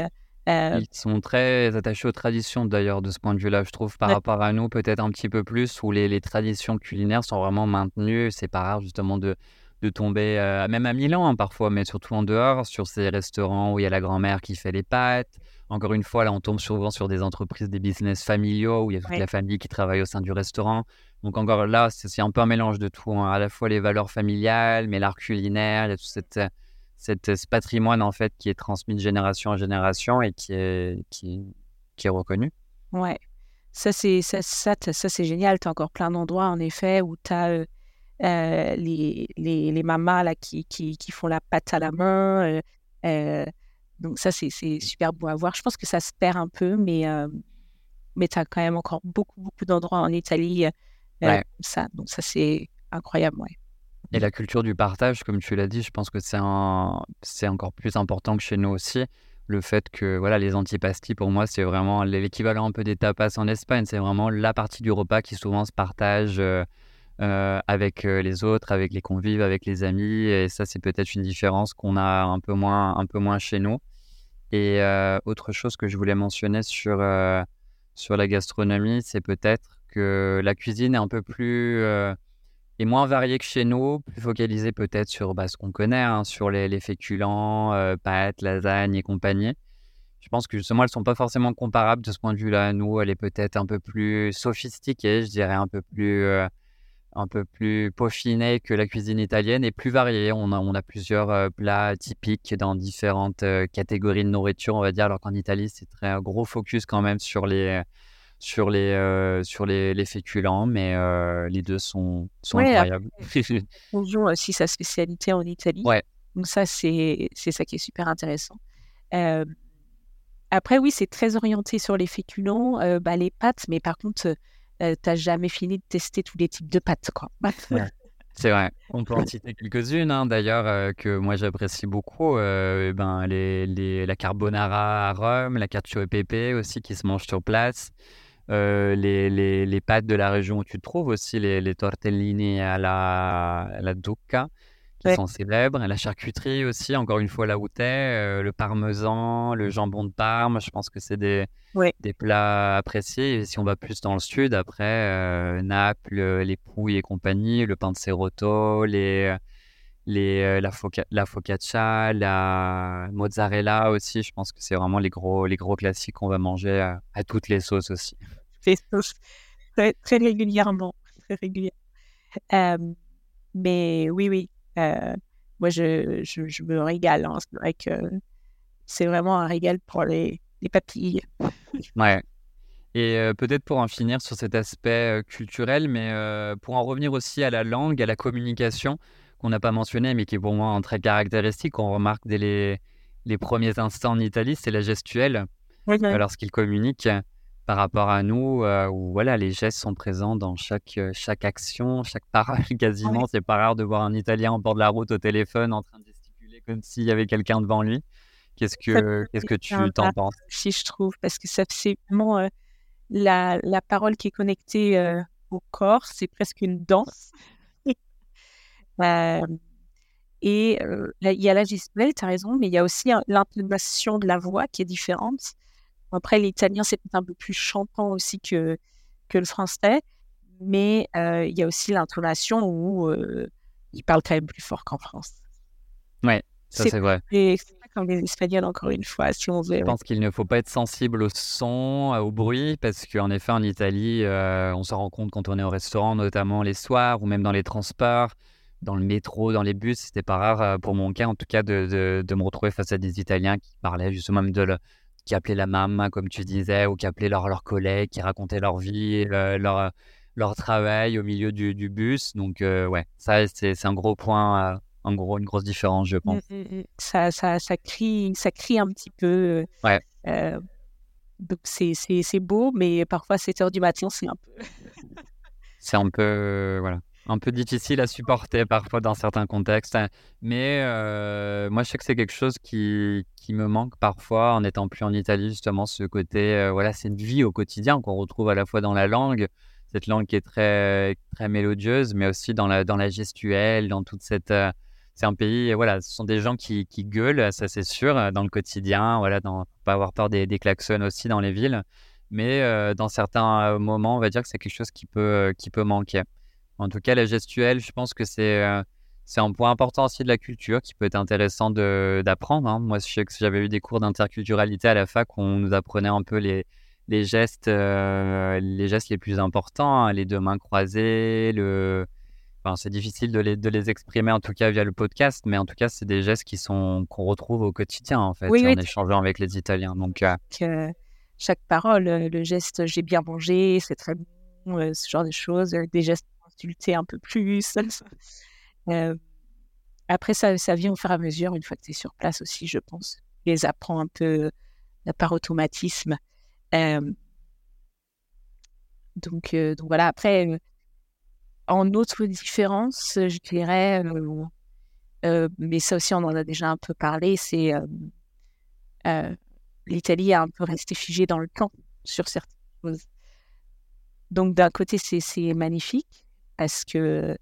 Euh, Ils sont très attachés aux traditions d'ailleurs de ce point de vue-là, je trouve, par rapport à nous, peut-être un petit peu plus, où les, les, traditions culinaires sont vraiment maintenues. C'est pas rare justement de, de tomber, euh, même à Milan hein, parfois, mais surtout en dehors, sur ces restaurants où il y a la grand-mère qui fait les pâtes. Encore une fois, là, on tombe souvent sur des entreprises, des business familiaux, où il y a toute la famille qui travaille au sein du restaurant. Donc encore là, c'est un peu un mélange de tout, hein. à la fois les valeurs familiales, mais l'art culinaire, il y a toute cette cette, ce patrimoine en fait qui est transmis de génération en génération et qui est, qui, qui est reconnu. Ouais, ça c'est ça, ça, ça c'est génial. Tu as encore plein d'endroits en effet où tu as euh, euh, les, les, les, mamas là, qui, qui, qui, font la pâte à la main. Euh, donc ça c'est super beau à voir. Je pense que ça se perd un peu, mais, mais tu as quand même encore beaucoup, beaucoup d'endroits en Italie ouais. ça. Donc ça c'est incroyable. Ouais. Et la culture du partage, comme tu l'as dit, je pense que c'est encore plus important que chez nous aussi. Le fait que voilà, les antipastis, pour moi, c'est vraiment l'équivalent un peu des tapas en Espagne. C'est vraiment la partie du repas qui souvent se partage euh, euh, avec euh, les autres, avec les convives, avec les amis. Et ça, c'est peut-être une différence qu'on a un peu moins, un peu moins chez nous. Et autre chose que je voulais mentionner sur, sur la gastronomie, c'est peut-être que la cuisine est un peu plus est moins varié que chez nous, plus focalisé peut-être sur bah, ce qu'on connaît, hein, sur les, les féculents, euh, pâtes, lasagnes et compagnie. Je pense que justement, elles ne sont pas forcément comparables de ce point de vue-là. Nous, elle est peut-être un peu plus sophistiquée, je dirais un peu plus, euh, un peu plus peaufinée que la cuisine italienne et plus variée. On a, on a plusieurs euh, plats typiques dans différentes catégories de nourriture, on va dire, alors qu'en Italie, c'est très gros focus quand même sur les sur les, euh, sur les, les, féculents, mais euh, les deux sont, sont incroyables. On joue aussi sa spécialité en Italie. Ouais. Donc ça, c'est ça qui est super intéressant. Euh, après, oui, c'est très orienté sur les féculents, bah, les pâtes, mais par contre, tu n'as jamais fini de tester tous les types de pâtes. Quoi. (laughs) C'est vrai. On peut en (laughs) citer quelques-unes, hein, d'ailleurs, que moi j'apprécie beaucoup. ben, les, les, la carbonara à Rome, la cacio e pepe aussi qui se mange sur place. Euh, les, les, les, pâtes de la région où tu te trouves aussi, les, les tortellini à la, à la ducca, qui sont célèbres, la charcuterie aussi, encore une fois, là où es, le parmesan, le jambon de Parme, je pense que c'est des, des plats appréciés. Et si on va plus dans le sud, après, euh, Naples, les pouilles et compagnie, le pain de serotto, les, les, euh, la, foca la, focaccia, la mozzarella aussi. Je pense que c'est vraiment les gros, les gros classiques qu'on va manger à, à, toutes les sauces aussi très, très régulièrement. Très régulièrement. Euh, mais oui, oui. Euh, moi, je, je, je, me régale. Hein. C'est vrai que c'est vraiment un régal pour les, les papilles. Ouais. Et euh, peut-être pour en finir sur cet aspect culturel, mais pour en revenir aussi à la langue, à la communication, qu'on n'a pas mentionné, mais qui est pour moi un trait caractéristique, qu'on remarque dès les, les premiers instants en Italie, c'est la gestuelle. Oui, Lorsqu'ils communiquent, par rapport à nous, euh, où voilà, les gestes sont présents dans chaque, euh, chaque action, chaque parole (laughs) quasiment. C'est pas rare de voir un Italien en bord de la route au téléphone en train de gesticuler comme s'il y avait quelqu'un devant lui. Qu'est-ce que, qu'est-ce que tu t'en penses? Si je trouve, parce que c'est vraiment euh, la, la, parole qui est connectée au corps, c'est presque une danse. Et il y a la gestuelle, tu as raison, mais il y a aussi l'intonation de la voix qui est différente. Après, l'italien, c'est un peu plus chantant aussi que, que le français, mais il y a aussi l'intonation où euh, il parle quand même plus fort qu'en France. Ouais, ça c'est vrai. C'est pas comme les Espagnols, encore une fois, si on veut. Je pense qu'il ne faut pas être sensible au son, au bruit, parce qu'en effet, en Italie, euh, on s'en rend compte quand on est au restaurant, notamment les soirs ou même dans les transports dans le métro, dans les bus, c'était pas rare pour mon cas, en tout cas, de, de, de, me retrouver face à des Italiens qui parlaient justement même de, qui appelaient la maman, comme tu disais, ou qui appelaient leurs collègues, qui racontaient leur vie, leur, leur travail au milieu du, du bus. Donc, euh, ouais, ça, c'est un gros point, en gros, une grosse différence, je mmh, pense. Mmh, mmh. Ça, ça, ça, crie, ça crie un petit peu. Ouais. Euh, donc, c'est beau, mais parfois, 7 heures du matin, c'est un peu. c'est un peu. voilà un peu difficile à supporter parfois dans certains contextes. Hein. Mais euh, moi, je sais que c'est quelque chose qui, me manque parfois en étant plus en Italie, justement, ce côté, euh, voilà, cette vie au quotidien qu'on retrouve à la fois dans la langue, cette langue qui est très, très mélodieuse, mais aussi dans la, dans la gestuelle, dans toute cette. Euh, c'est un pays, voilà, ce sont des gens qui, qui gueulent, ça c'est sûr, dans le quotidien, voilà, dans, pas avoir peur des, des klaxons aussi dans les villes. Mais dans certains moments, on va dire que c'est quelque chose qui peut, qui peut manquer. En tout cas, la gestuelle, je pense que c'est euh, c'est un point important aussi de la culture qui peut être intéressant d'apprendre. Hein. Moi, je sais que j'avais eu des cours d'interculturalité à la fac où on nous apprenait un peu les, les gestes, euh, les gestes les plus importants, hein, les deux mains croisées, le enfin, c'est difficile de les, de les exprimer en tout cas via le podcast, mais en tout cas, c'est des gestes qui sont qu'on retrouve au quotidien en fait, en échangeant avec les Italiens. Donc, euh, chaque parole, le geste j'ai bien mangé, c'est très bon, ce genre de choses, des gestes consultés un peu plus. (laughs) après, ça, ça vient au fur et à mesure, une fois que tu es sur place aussi, je pense. Les apprends un peu par automatisme. donc, donc voilà, après, en autre différence, je dirais, mais ça aussi on en a déjà un peu parlé, c'est l'Italie a un peu resté figée dans le temps sur certaines choses. Donc d'un côté, c'est magnifique parce que,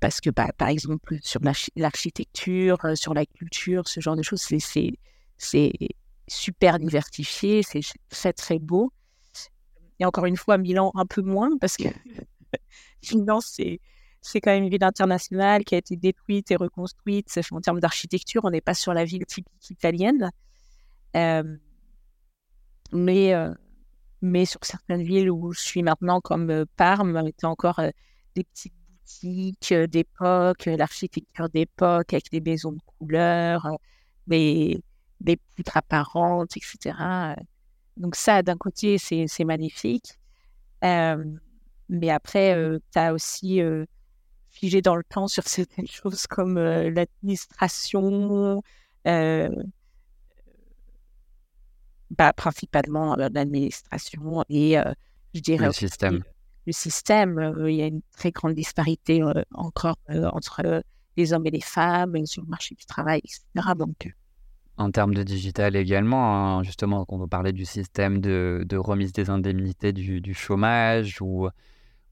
parce que bah, par exemple, sur l'architecture, sur la culture, ce genre de choses, c'est super diversifié, c'est très très beau. Et encore une fois, Milan un peu moins parce que (laughs) Milan, c'est c'est quand même une ville internationale qui a été détruite et reconstruite. En termes d'architecture, on n'est pas sur la ville typique italienne. Euh, mais, euh, mais sur certaines villes où je suis maintenant, comme euh, Parme, y a encore des petites boutiques d'époque, l'architecture d'époque avec des maisons de couleur, des, des poutres apparentes, etc. Donc ça, d'un côté, c'est magnifique. Mais après, euh, tu as aussi euh, figé dans le temps sur (laughs) certaines choses comme euh, l'administration, bah, principalement l'administration et je dirais le système. Le système, il y a une très grande disparité encore entre les hommes et les femmes sur le marché du travail, etc. Donc, en termes de digital également, hein, justement, quand on parlait du système de, de remise des indemnités du, du chômage ou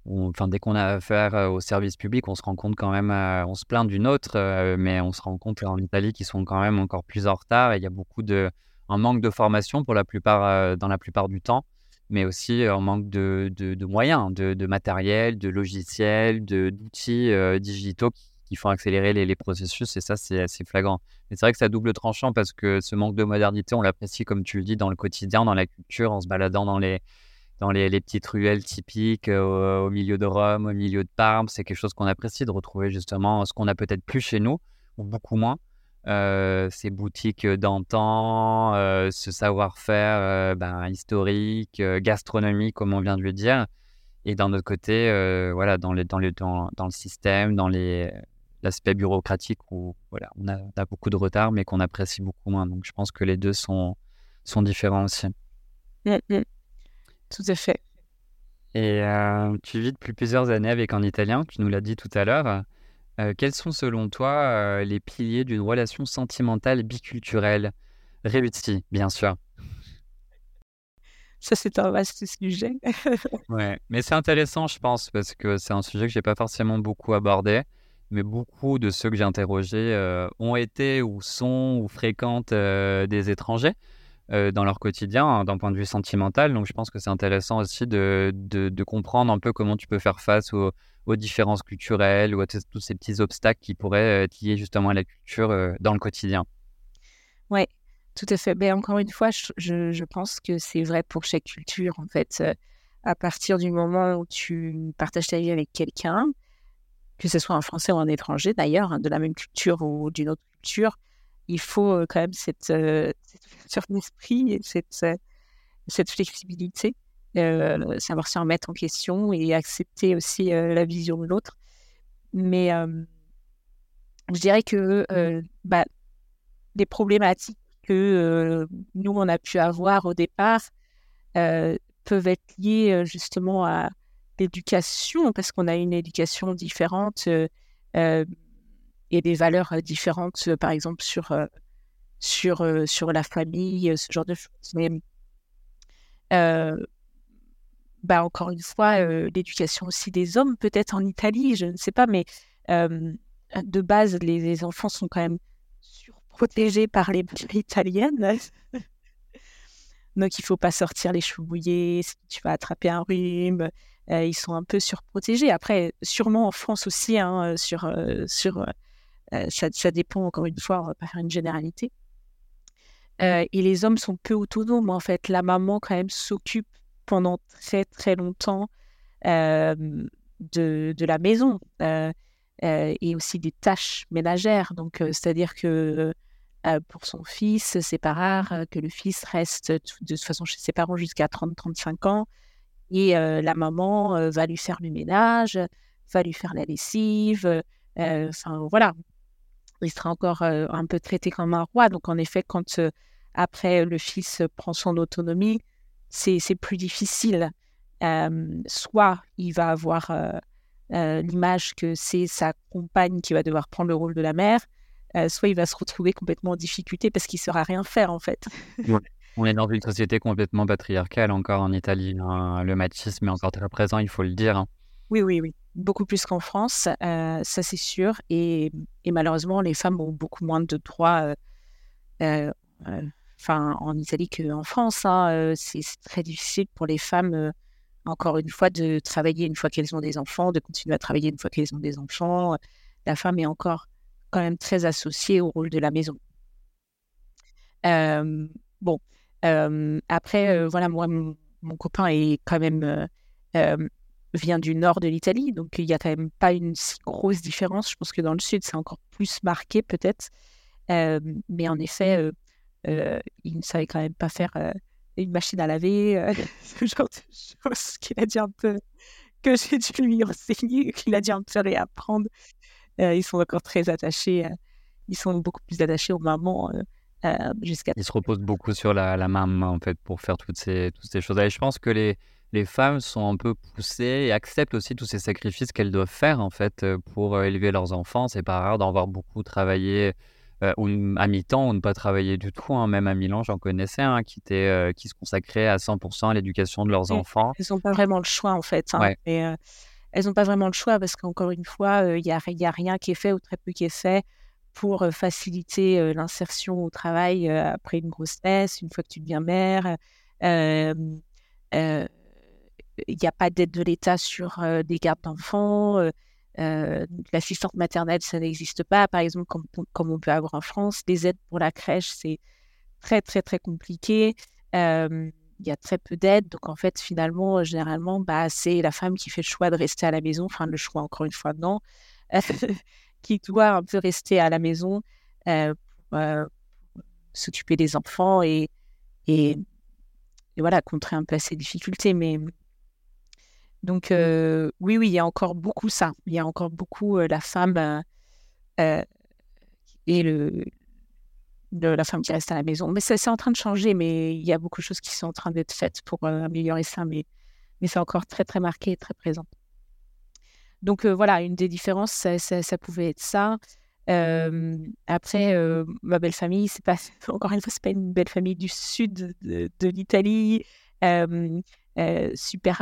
enfin, dès qu'on a affaire au service public, on se rend compte quand même, on se plaint d'une autre, mais on se rend compte en Italie qu'ils sont quand même encore plus en retard et il y a beaucoup de, un manque de formation pour la plupart, dans la plupart du temps, mais aussi un manque de, moyens, de, matériel, de logiciels, d'outils digitaux qui, font accélérer les, processus et ça, c'est assez flagrant. Et c'est vrai que ça double tranchant parce que ce manque de modernité, on l'apprécie, comme tu le dis, dans le quotidien, dans la culture, en se baladant dans les dans les, petites ruelles typiques au milieu de Rome, au milieu de Parme. C'est quelque chose qu'on apprécie de retrouver justement ce qu'on a peut-être plus chez nous, ou beaucoup moins. Ces boutiques d'antan, ce savoir-faire ben, historique, gastronomique, comme on vient de le dire. Et d'un autre côté, voilà, dans, dans, le, dans, le système, dans l'aspect bureaucratique où voilà, on a, beaucoup de retard, mais qu'on apprécie beaucoup moins. Donc je pense que les deux sont, sont différents aussi. Mmh, mmh. Tout à fait. Et euh, tu vis depuis plusieurs années avec un Italien, tu nous l'as dit tout à l'heure. Euh, quels sont selon toi euh, les piliers d'une relation sentimentale biculturelle? Réussie, bien sûr Ça, c'est un vaste sujet. (laughs) ouais, mais c'est intéressant, je pense, parce que c'est un sujet que j'ai pas forcément beaucoup abordé. Mais beaucoup de ceux que j'ai interrogés ont été ou sont ou fréquentent des étrangers. Euh, dans leur quotidien hein, d'un point de vue sentimental. Donc je pense que c'est intéressant aussi de, de, comprendre un peu comment tu peux faire face aux, aux différences culturelles ou à tous ces petits obstacles qui pourraient euh, être liés justement à la culture euh, dans le quotidien. Oui, tout à fait. Mais ben, encore une fois, je, je pense que c'est vrai pour chaque culture. En fait, à partir du moment où tu partages ta vie avec quelqu'un, que ce soit un Français ou un étranger d'ailleurs, hein, de la même culture ou d'une autre culture, il faut quand même cette, cette ouverture d'esprit et cette, cette flexibilité, savoir se remettre en question et accepter aussi la vision de l'autre. Mais je dirais que bah, les problématiques que nous, on a pu avoir au départ peuvent être liées justement à l'éducation, parce qu'on a une éducation différente et des valeurs différentes, par exemple, sur, sur, sur la famille, ce genre de choses. Mais bah, encore une fois, l'éducation aussi des hommes, peut-être en Italie, je ne sais pas, mais de base, les, enfants sont quand même surprotégés par les (laughs) italiennes. (laughs) Donc, il ne faut pas sortir les cheveux mouillés si tu vas attraper un rhume. ils sont un peu surprotégés. Après, sûrement en France aussi, hein, sur, sur euh, ça, dépend encore une fois, on va pas faire une généralité. Euh, et les hommes sont peu autonomes en fait. La maman quand même s'occupe pendant très très longtemps de, de, la maison et aussi des tâches ménagères. Donc, c'est-à-dire que pour son fils, c'est pas rare que le fils reste de toute façon chez ses parents jusqu'à 30-35 ans et la maman va lui faire le ménage, va lui faire la lessive. Enfin, voilà. Il sera encore un peu traité comme un roi. Donc, en effet, quand après le fils prend son autonomie, c'est plus difficile. soit il va avoir l'image que c'est sa compagne qui va devoir prendre le rôle de la mère, soit il va se retrouver complètement en difficulté parce qu'il ne saura rien faire en fait. (laughs) On est dans une société complètement patriarcale encore en Italie. Hein. Le machisme est encore très présent, il faut le dire. Hein. Oui, oui, oui. Beaucoup plus qu'en France, ça c'est sûr. Et, malheureusement, les femmes ont beaucoup moins de droits enfin, en Italie qu'en France. Hein. c'est très difficile pour les femmes, encore une fois, de travailler une fois qu'elles ont des enfants, de continuer à travailler une fois qu'elles ont des enfants. La femme est encore quand même très associée au rôle de la maison. bon, après, voilà, moi, mon, copain est quand même vient du nord de l'Italie, donc il n'y a quand même pas une si grosse différence. Je pense que dans le sud, c'est encore plus marqué peut-être. mais en effet, il ne savait quand même pas faire une machine à laver, (laughs) (laughs) ce genre de choses qu'il a dit un peu, que j'ai dû lui enseigner, (laughs) qu'il a dit un peu réapprendre. ils sont encore très attachés, ils sont beaucoup plus attachés aux mamans jusqu'à. Ils se reposent beaucoup sur la, la maman en fait pour faire toutes ces, toutes ces choses. Et je pense que les, les femmes sont un peu poussées et acceptent aussi tous ces sacrifices qu'elles doivent faire en fait pour élever leurs enfants. C'est pas rare d'en voir beaucoup travailler ou à mi-temps ou ne pas travailler du tout. Hein. Même à Milan, j'en connaissais un qui, se consacrait à 100% à l'éducation de leurs enfants. Elles n'ont pas vraiment le choix en fait. Hein. elles n'ont pas vraiment le choix parce qu'encore une fois, il n'y a rien qui est fait ou très peu qui est fait pour faciliter l'insertion au travail après une grossesse, une fois que tu deviens mère. Il n'y a pas d'aide de l'État sur des gardes d'enfants. L'assistante maternelle, ça n'existe pas, par exemple, comme, comme, on peut avoir en France. Les aides pour la crèche, c'est très, très, très compliqué. Il y a très peu d'aides. Donc, en fait, finalement, généralement, bah, c'est la femme qui fait le choix de rester à la maison. Enfin, le choix, encore une fois, non. (laughs) qui doit un peu rester à la maison pour s'occuper des enfants et, et, voilà, contrer un peu ces difficultés. Mais donc, mmh. oui, oui, il y a encore beaucoup ça. Il y a encore beaucoup la femme et le, la femme qui reste à la maison. Mais c'est en train de changer, mais il y a beaucoup de choses qui sont en train d'être faites pour améliorer ça, mais, mais c'est encore très, très marqué et très présent. Donc, voilà, une des différences, ça, ça, pouvait être ça. après, ma belle famille, c'est pas (laughs) encore une fois, c'est pas une belle famille du sud de, de l'Italie, super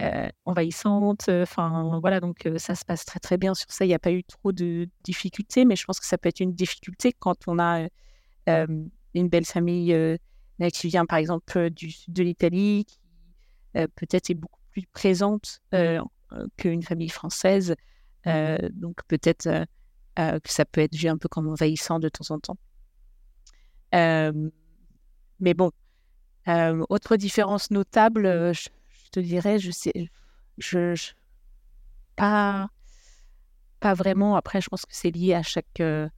euh, envahissante. Enfin, voilà, donc ça se passe très, très bien sur ça. Il n'y a pas eu trop de difficultés, mais je pense que ça peut être une difficulté quand on a une belle famille qui vient, par exemple, du sud de l'Italie, qui peut-être est beaucoup plus présente qu'une famille française. donc, peut-être que ça peut être vu un peu comme envahissant de temps en temps. mais bon, autre différence notable, je te dirais, je sais, je, pas, pas vraiment. Après, je pense que c'est lié à chaque, euh,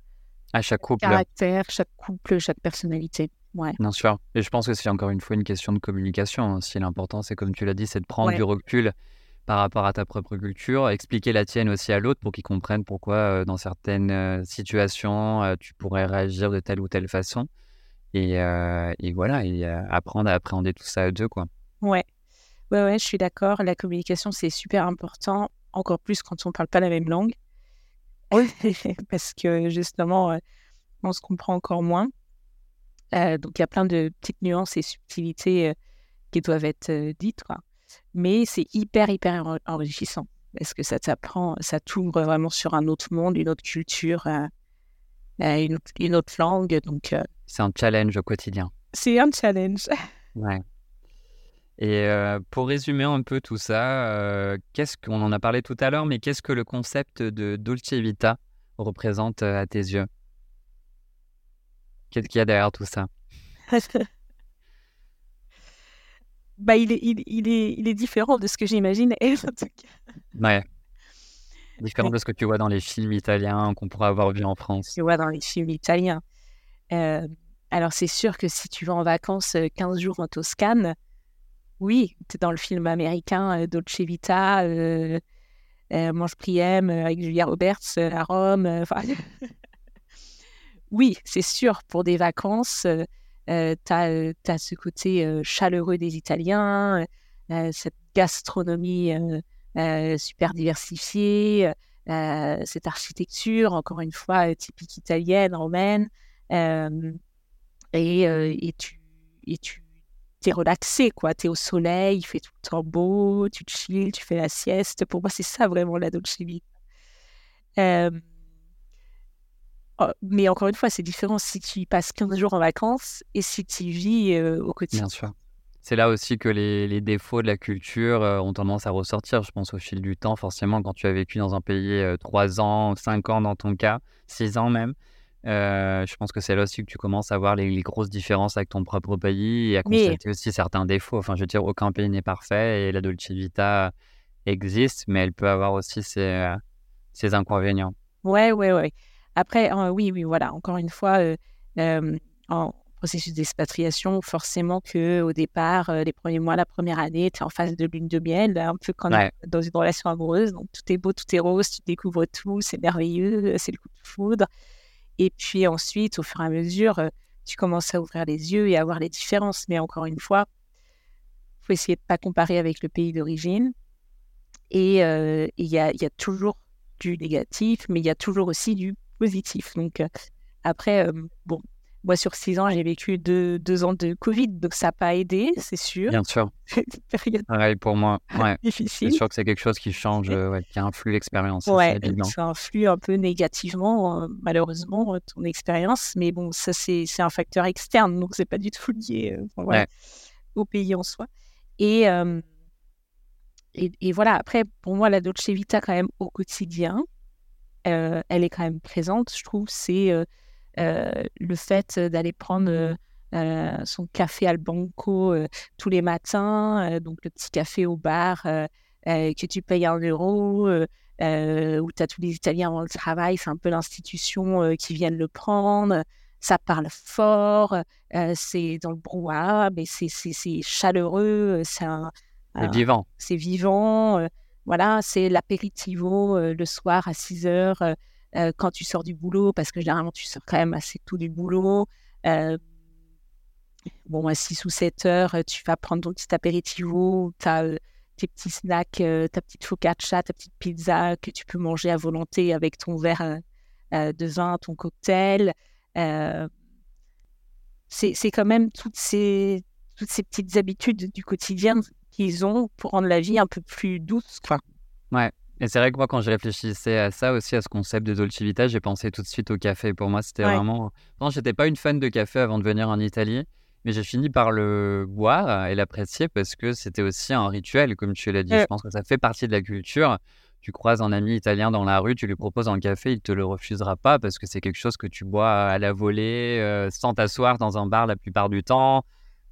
à chaque couple. caractère, chaque couple, chaque personnalité. Ouais. Bien sûr. Et je pense que c'est encore une fois une question de communication. Hein. Si l'important, c'est comme tu l'as dit, c'est de prendre du recul par rapport à ta propre culture, expliquer la tienne aussi à l'autre pour qu'il comprenne pourquoi, euh, dans certaines euh, situations, tu pourrais réagir de telle ou telle façon. Et, et voilà, et apprendre à appréhender tout ça à deux, quoi. Ouais, Ouais, ouais, je suis d'accord. La communication, c'est super important, encore plus quand on ne parle pas la même langue. (laughs) Parce que justement, euh, on se comprend encore moins. Euh, donc, il y a plein de petites nuances et subtilités euh, qui doivent être dites. Quoi. Mais c'est hyper, hyper enrichissant. Parce que ça t'apprend, ça t'ouvre vraiment sur un autre monde, une autre culture, une, autre, une, autre, langue. Donc, c'est un challenge au quotidien. C'est un challenge. Ouais. Et pour résumer un peu tout ça, qu'est-ce qu'on en a parlé tout à l'heure, mais qu'est-ce que le concept de Dolce Vita représente à tes yeux? Qu'est-ce qu'il y a derrière tout ça? (laughs) Bah, il, est, il, il, est, il est différent de ce que j'imagine (laughs) en tout cas. Ouais. Différent de ce que tu vois dans les films italiens qu'on pourrait avoir vu en France. Tu vois dans les films italiens. Euh, alors, c'est sûr que si tu vas en vacances 15 jours en Toscane, oui, tu es dans le film américain Dolce Vita, Mange Priem avec Julia Roberts à Rome. (laughs) oui, c'est sûr, pour des vacances, tu as, ce côté chaleureux des Italiens, cette gastronomie super diversifiée, cette architecture, encore une fois, typique italienne, romaine. et, et, tu, et tu es relaxé, quoi. Tu es au soleil, il fait tout le temps beau, tu chill, tu fais la sieste. Pour moi, c'est ça vraiment la Dolce. Oh, mais encore une fois, c'est différent si tu passes 15 jours en vacances et si tu vis au quotidien. Bien sûr. C'est là aussi que les, défauts de la culture ont tendance à ressortir, je pense, au fil du temps. Forcément, quand tu as vécu dans un pays 3 ans, 5 ans dans ton cas, 6 ans même, je pense que c'est là aussi que tu commences à voir les, grosses différences avec ton propre pays et à constater aussi certains défauts. Enfin, je veux dire, aucun pays n'est parfait et la Dolce Vita existe, mais elle peut avoir aussi ses, ses inconvénients. Ouais, ouais, ouais. Après, oui, oui, voilà, encore une fois, en processus d'expatriation, forcément que au départ, les premiers mois, la première année, tu es en phase de lune de miel, un peu comme dans une relation amoureuse. Donc, tout est beau, tout est rose, tu découvres tout, c'est merveilleux, c'est le coup de foudre. Et puis ensuite, au fur et à mesure, tu commences à ouvrir les yeux et à voir les différences. Mais encore une fois, il faut essayer de ne pas comparer avec le pays d'origine. Et il y, a, y a toujours du négatif, mais il y a toujours aussi du positif. Donc, après, bon, moi, sur six ans, j'ai vécu deux, deux, ans de Covid, donc ça n'a pas aidé, c'est sûr. Bien sûr. (laughs) période Pareil pour moi. Ouais. difficile. C'est sûr que c'est quelque chose qui change, qui influe l'expérience. Ouais, ça influe un peu négativement, malheureusement, ton expérience. Mais bon, ça, c'est un facteur externe, donc c'est pas du tout lié au pays en soi. Et, et, et, voilà, après, pour moi, la Dolce Vita, quand même, au quotidien, euh, elle est quand même présente, je trouve, c'est euh, euh, le fait d'aller prendre son café al banco tous les matins, donc le petit café au bar que tu payes un euro, où tu as tous les Italiens avant le travail, c'est un peu l'institution qui vient le prendre. Ça parle fort, c'est dans le brouhaha, mais c'est chaleureux, c'est vivant. C'est vivant. Voilà, c'est l'apéritivo euh, le soir à 6 heures euh, euh, quand tu sors du boulot, parce que généralement tu sors quand même assez tôt du boulot. bon, à 6 ou 7 heures, tu vas prendre ton petit apéritivo, tes petits snacks, ta petite focaccia, ta petite pizza que tu peux manger à volonté avec ton verre de vin, ton cocktail. c'est quand même toutes ces, toutes ces petites habitudes du quotidien qu'ils ont pour rendre la vie un peu plus douce. Quoi. Ouais. Et c'est vrai que moi, quand je réfléchissais à ça aussi, à ce concept de Dolce Vita, j'ai pensé tout de suite au café. Pour moi, c'était vraiment. Non, j'étais pas une fan de café avant de venir en Italie, mais j'ai fini par le boire et l'apprécier parce que c'était aussi un rituel, comme tu l'as dit. Je pense que ça fait partie de la culture. Tu croises un ami italien dans la rue, tu lui proposes un café, il te le refusera pas parce que c'est quelque chose que tu bois à la volée, euh, sans t'asseoir dans un bar la plupart du temps.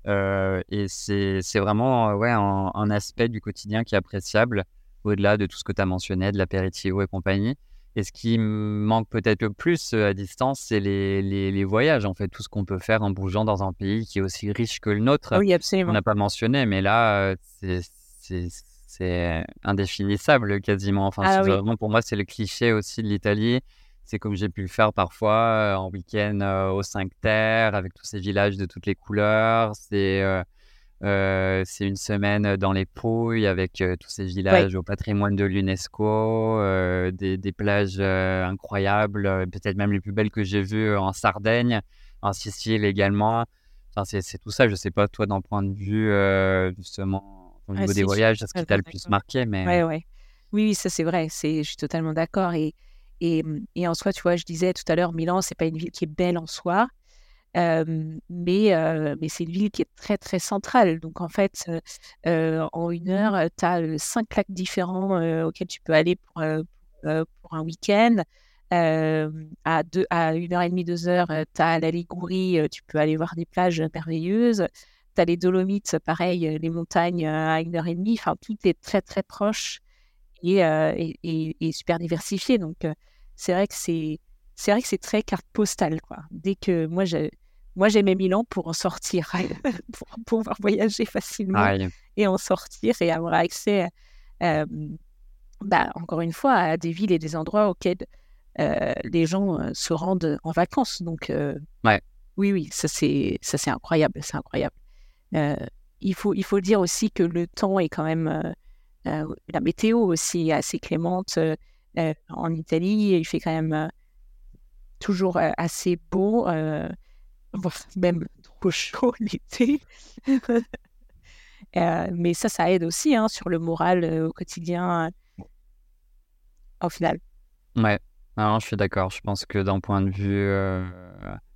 Euh, et c'est vraiment ouais, un, aspect du quotidien qui est appréciable, au-delà de tout ce que tu as mentionné, de l'apéritivo et compagnie. Et ce qui manque peut-être le plus euh, à distance, c'est les, les, voyages, en fait, tout ce qu'on peut faire en bougeant dans un pays qui est aussi riche que le nôtre. Oui, absolument. On n'a pas mentionné, mais là, euh, c'est indéfinissable quasiment. Enfin, ah vraiment, pour moi, c'est le cliché aussi de l'Italie. C'est comme j'ai pu le faire parfois euh, en week-end euh, aux Cinq Terres avec tous ces villages de toutes les couleurs. C'est euh, c'est une semaine dans les Pouilles avec tous ces villages au patrimoine de l'UNESCO, des, des, plages incroyables, peut-être même les plus belles que j'ai vues en Sardaigne, en Sicile également. Enfin, c'est tout ça. Je ne sais pas, toi, d'un point de vue justement au niveau des voyages, ce qui t'a le plus marqué? Mais... Ouais. Oui, oui, ça c'est vrai. Je suis totalement d'accord. Et et, et, en soi, tu vois, je disais tout à l'heure, Milan, c'est pas une ville qui est belle en soi, mais, mais c'est une ville qui est très, très centrale. Donc, en fait, en une heure, tu as cinq lacs différents auxquels tu peux aller pour, pour un week-end. à, deux, à une heure et demie, deux heures, tu as la tu peux aller voir des plages merveilleuses. tu as les Dolomites, pareil, les montagnes à une heure et demie. Enfin, tout est très, très proche et, et, super diversifié. Donc, c'est vrai que c'est c'est vrai que c'est très carte postale. Quoi. Dès que moi, j'ai moi, j'ai mes Milan pour en sortir, (laughs) pour pouvoir voyager facilement et en sortir et avoir accès, bah, encore une fois, à des villes et des endroits auxquels les gens se rendent en vacances. Donc, ouais. oui, oui, ça c'est ça c'est incroyable, c'est incroyable. il faut il faut dire aussi que le temps est quand même la météo aussi assez clémente en Italie. Il fait quand même toujours assez beau, même trop chaud l'été. (laughs) mais ça, ça aide aussi hein, sur le moral au quotidien, au final. Ouais, je suis d'accord. Je pense que d'un point de vue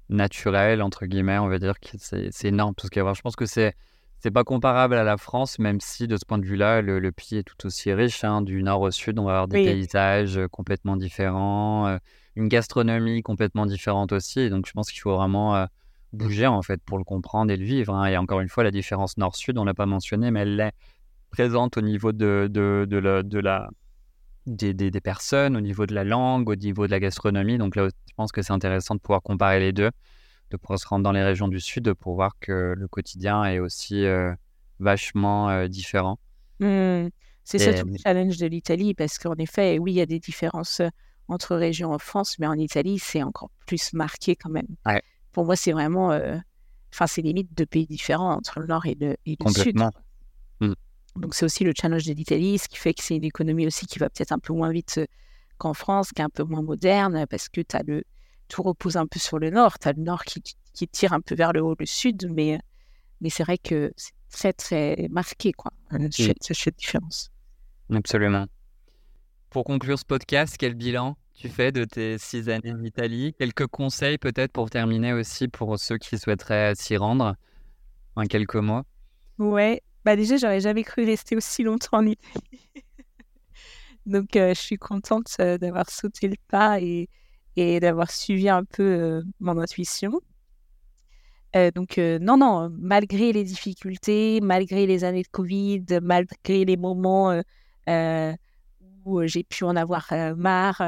naturel, entre guillemets, on va dire que c'est énorme tout ce qu'il y a Je pense que c'est c'est pas comparable à la France, même si de ce point de vue-là, le, pays est tout aussi riche. Hein, du nord au sud, on va avoir des paysages complètement différents une gastronomie complètement différente aussi. donc, je pense qu'il faut vraiment euh, bouger en fait pour le comprendre et le vivre. Hein. Et encore une fois, la différence nord-sud, on l'a pas mentionné, mais elle est présente au niveau de, de, de, la, de la, des, des, personnes, au niveau de la langue, au niveau de la gastronomie. Donc là, je pense que c'est intéressant de pouvoir comparer les deux, de pouvoir se rendre dans les régions du sud pour voir que le quotidien est aussi euh, vachement euh, différent. Mmh. C'est ça tout le challenge de l'Italie, parce qu'en effet, oui, il y a des différences entre régions en France, mais en Italie, c'est encore plus marqué quand même. Pour moi, c'est vraiment. Euh, enfin, c'est limite deux pays différents entre le nord et le, et le sud. Mmh. Donc, c'est aussi le challenge de l'Italie, ce qui fait que c'est une économie aussi qui va peut-être un peu moins vite euh, qu'en France, qui est un peu moins moderne, parce que as le, tout repose un peu sur le nord. Tu as le nord qui, qui, tire un peu vers le haut, le sud, mais, mais c'est vrai que c'est très, très marqué, quoi, cette, cette différence. Absolument. Pour conclure ce podcast, quel bilan? Tu fais de tes six années en Italie Quelques conseils peut-être pour terminer aussi pour ceux qui souhaiteraient s'y rendre? En quelques mots? Ouais, bah déjà, j'aurais jamais cru rester aussi longtemps en Italie. (laughs) Donc, euh, je suis contente euh, d'avoir sauté le pas et, et d'avoir suivi un peu euh, mon intuition. donc, non, non, malgré les difficultés, malgré les années de Covid, malgré les moments j'ai pu en avoir marre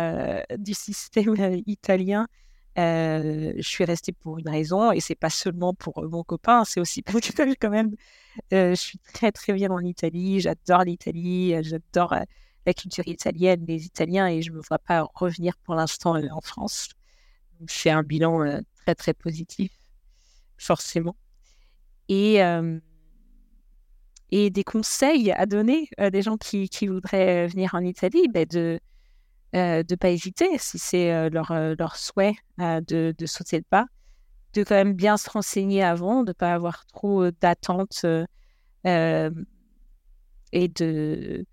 du système italien. je suis restée pour une raison et c'est pas seulement pour mon copain, c'est aussi (laughs) parce que quand même, je suis très très bien en Italie, j'adore l'Italie, j'adore la culture italienne, les Italiens et je me vois pas revenir pour l'instant en France. C'est un bilan très très positif, forcément. Et et des conseils à donner à des gens qui, voudraient venir en Italie, ben de ne euh, pas hésiter, si c'est euh, leur, euh, leur souhait de, de, sauter le pas, de quand même bien se renseigner avant, de ne pas avoir trop d'attentes et de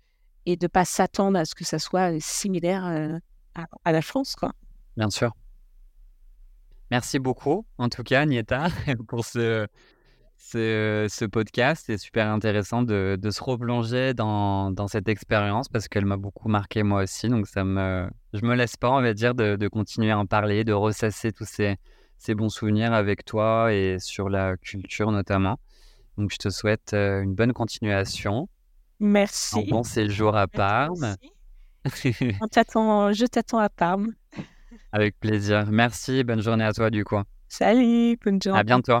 et de pas s'attendre à ce que ça soit similaire à, à, la France. Quoi. Bien sûr. Merci beaucoup, en tout cas, Nieta, (laughs) pour ce, ce, podcast. est super intéressant de, se replonger dans, cette expérience parce qu'elle m'a beaucoup marqué moi aussi. Donc ça me, je me laisse pas, on va dire, de, continuer à en parler, de ressasser tous ces, bons souvenirs avec toi et sur la culture notamment. Donc je te souhaite euh, une bonne continuation. Merci. Un bon séjour à Parme. (laughs) On t'attend, je t'attends à Parme. Avec plaisir. Merci. Bonne journée à toi du coup. Salut. Bonne journée. À bientôt.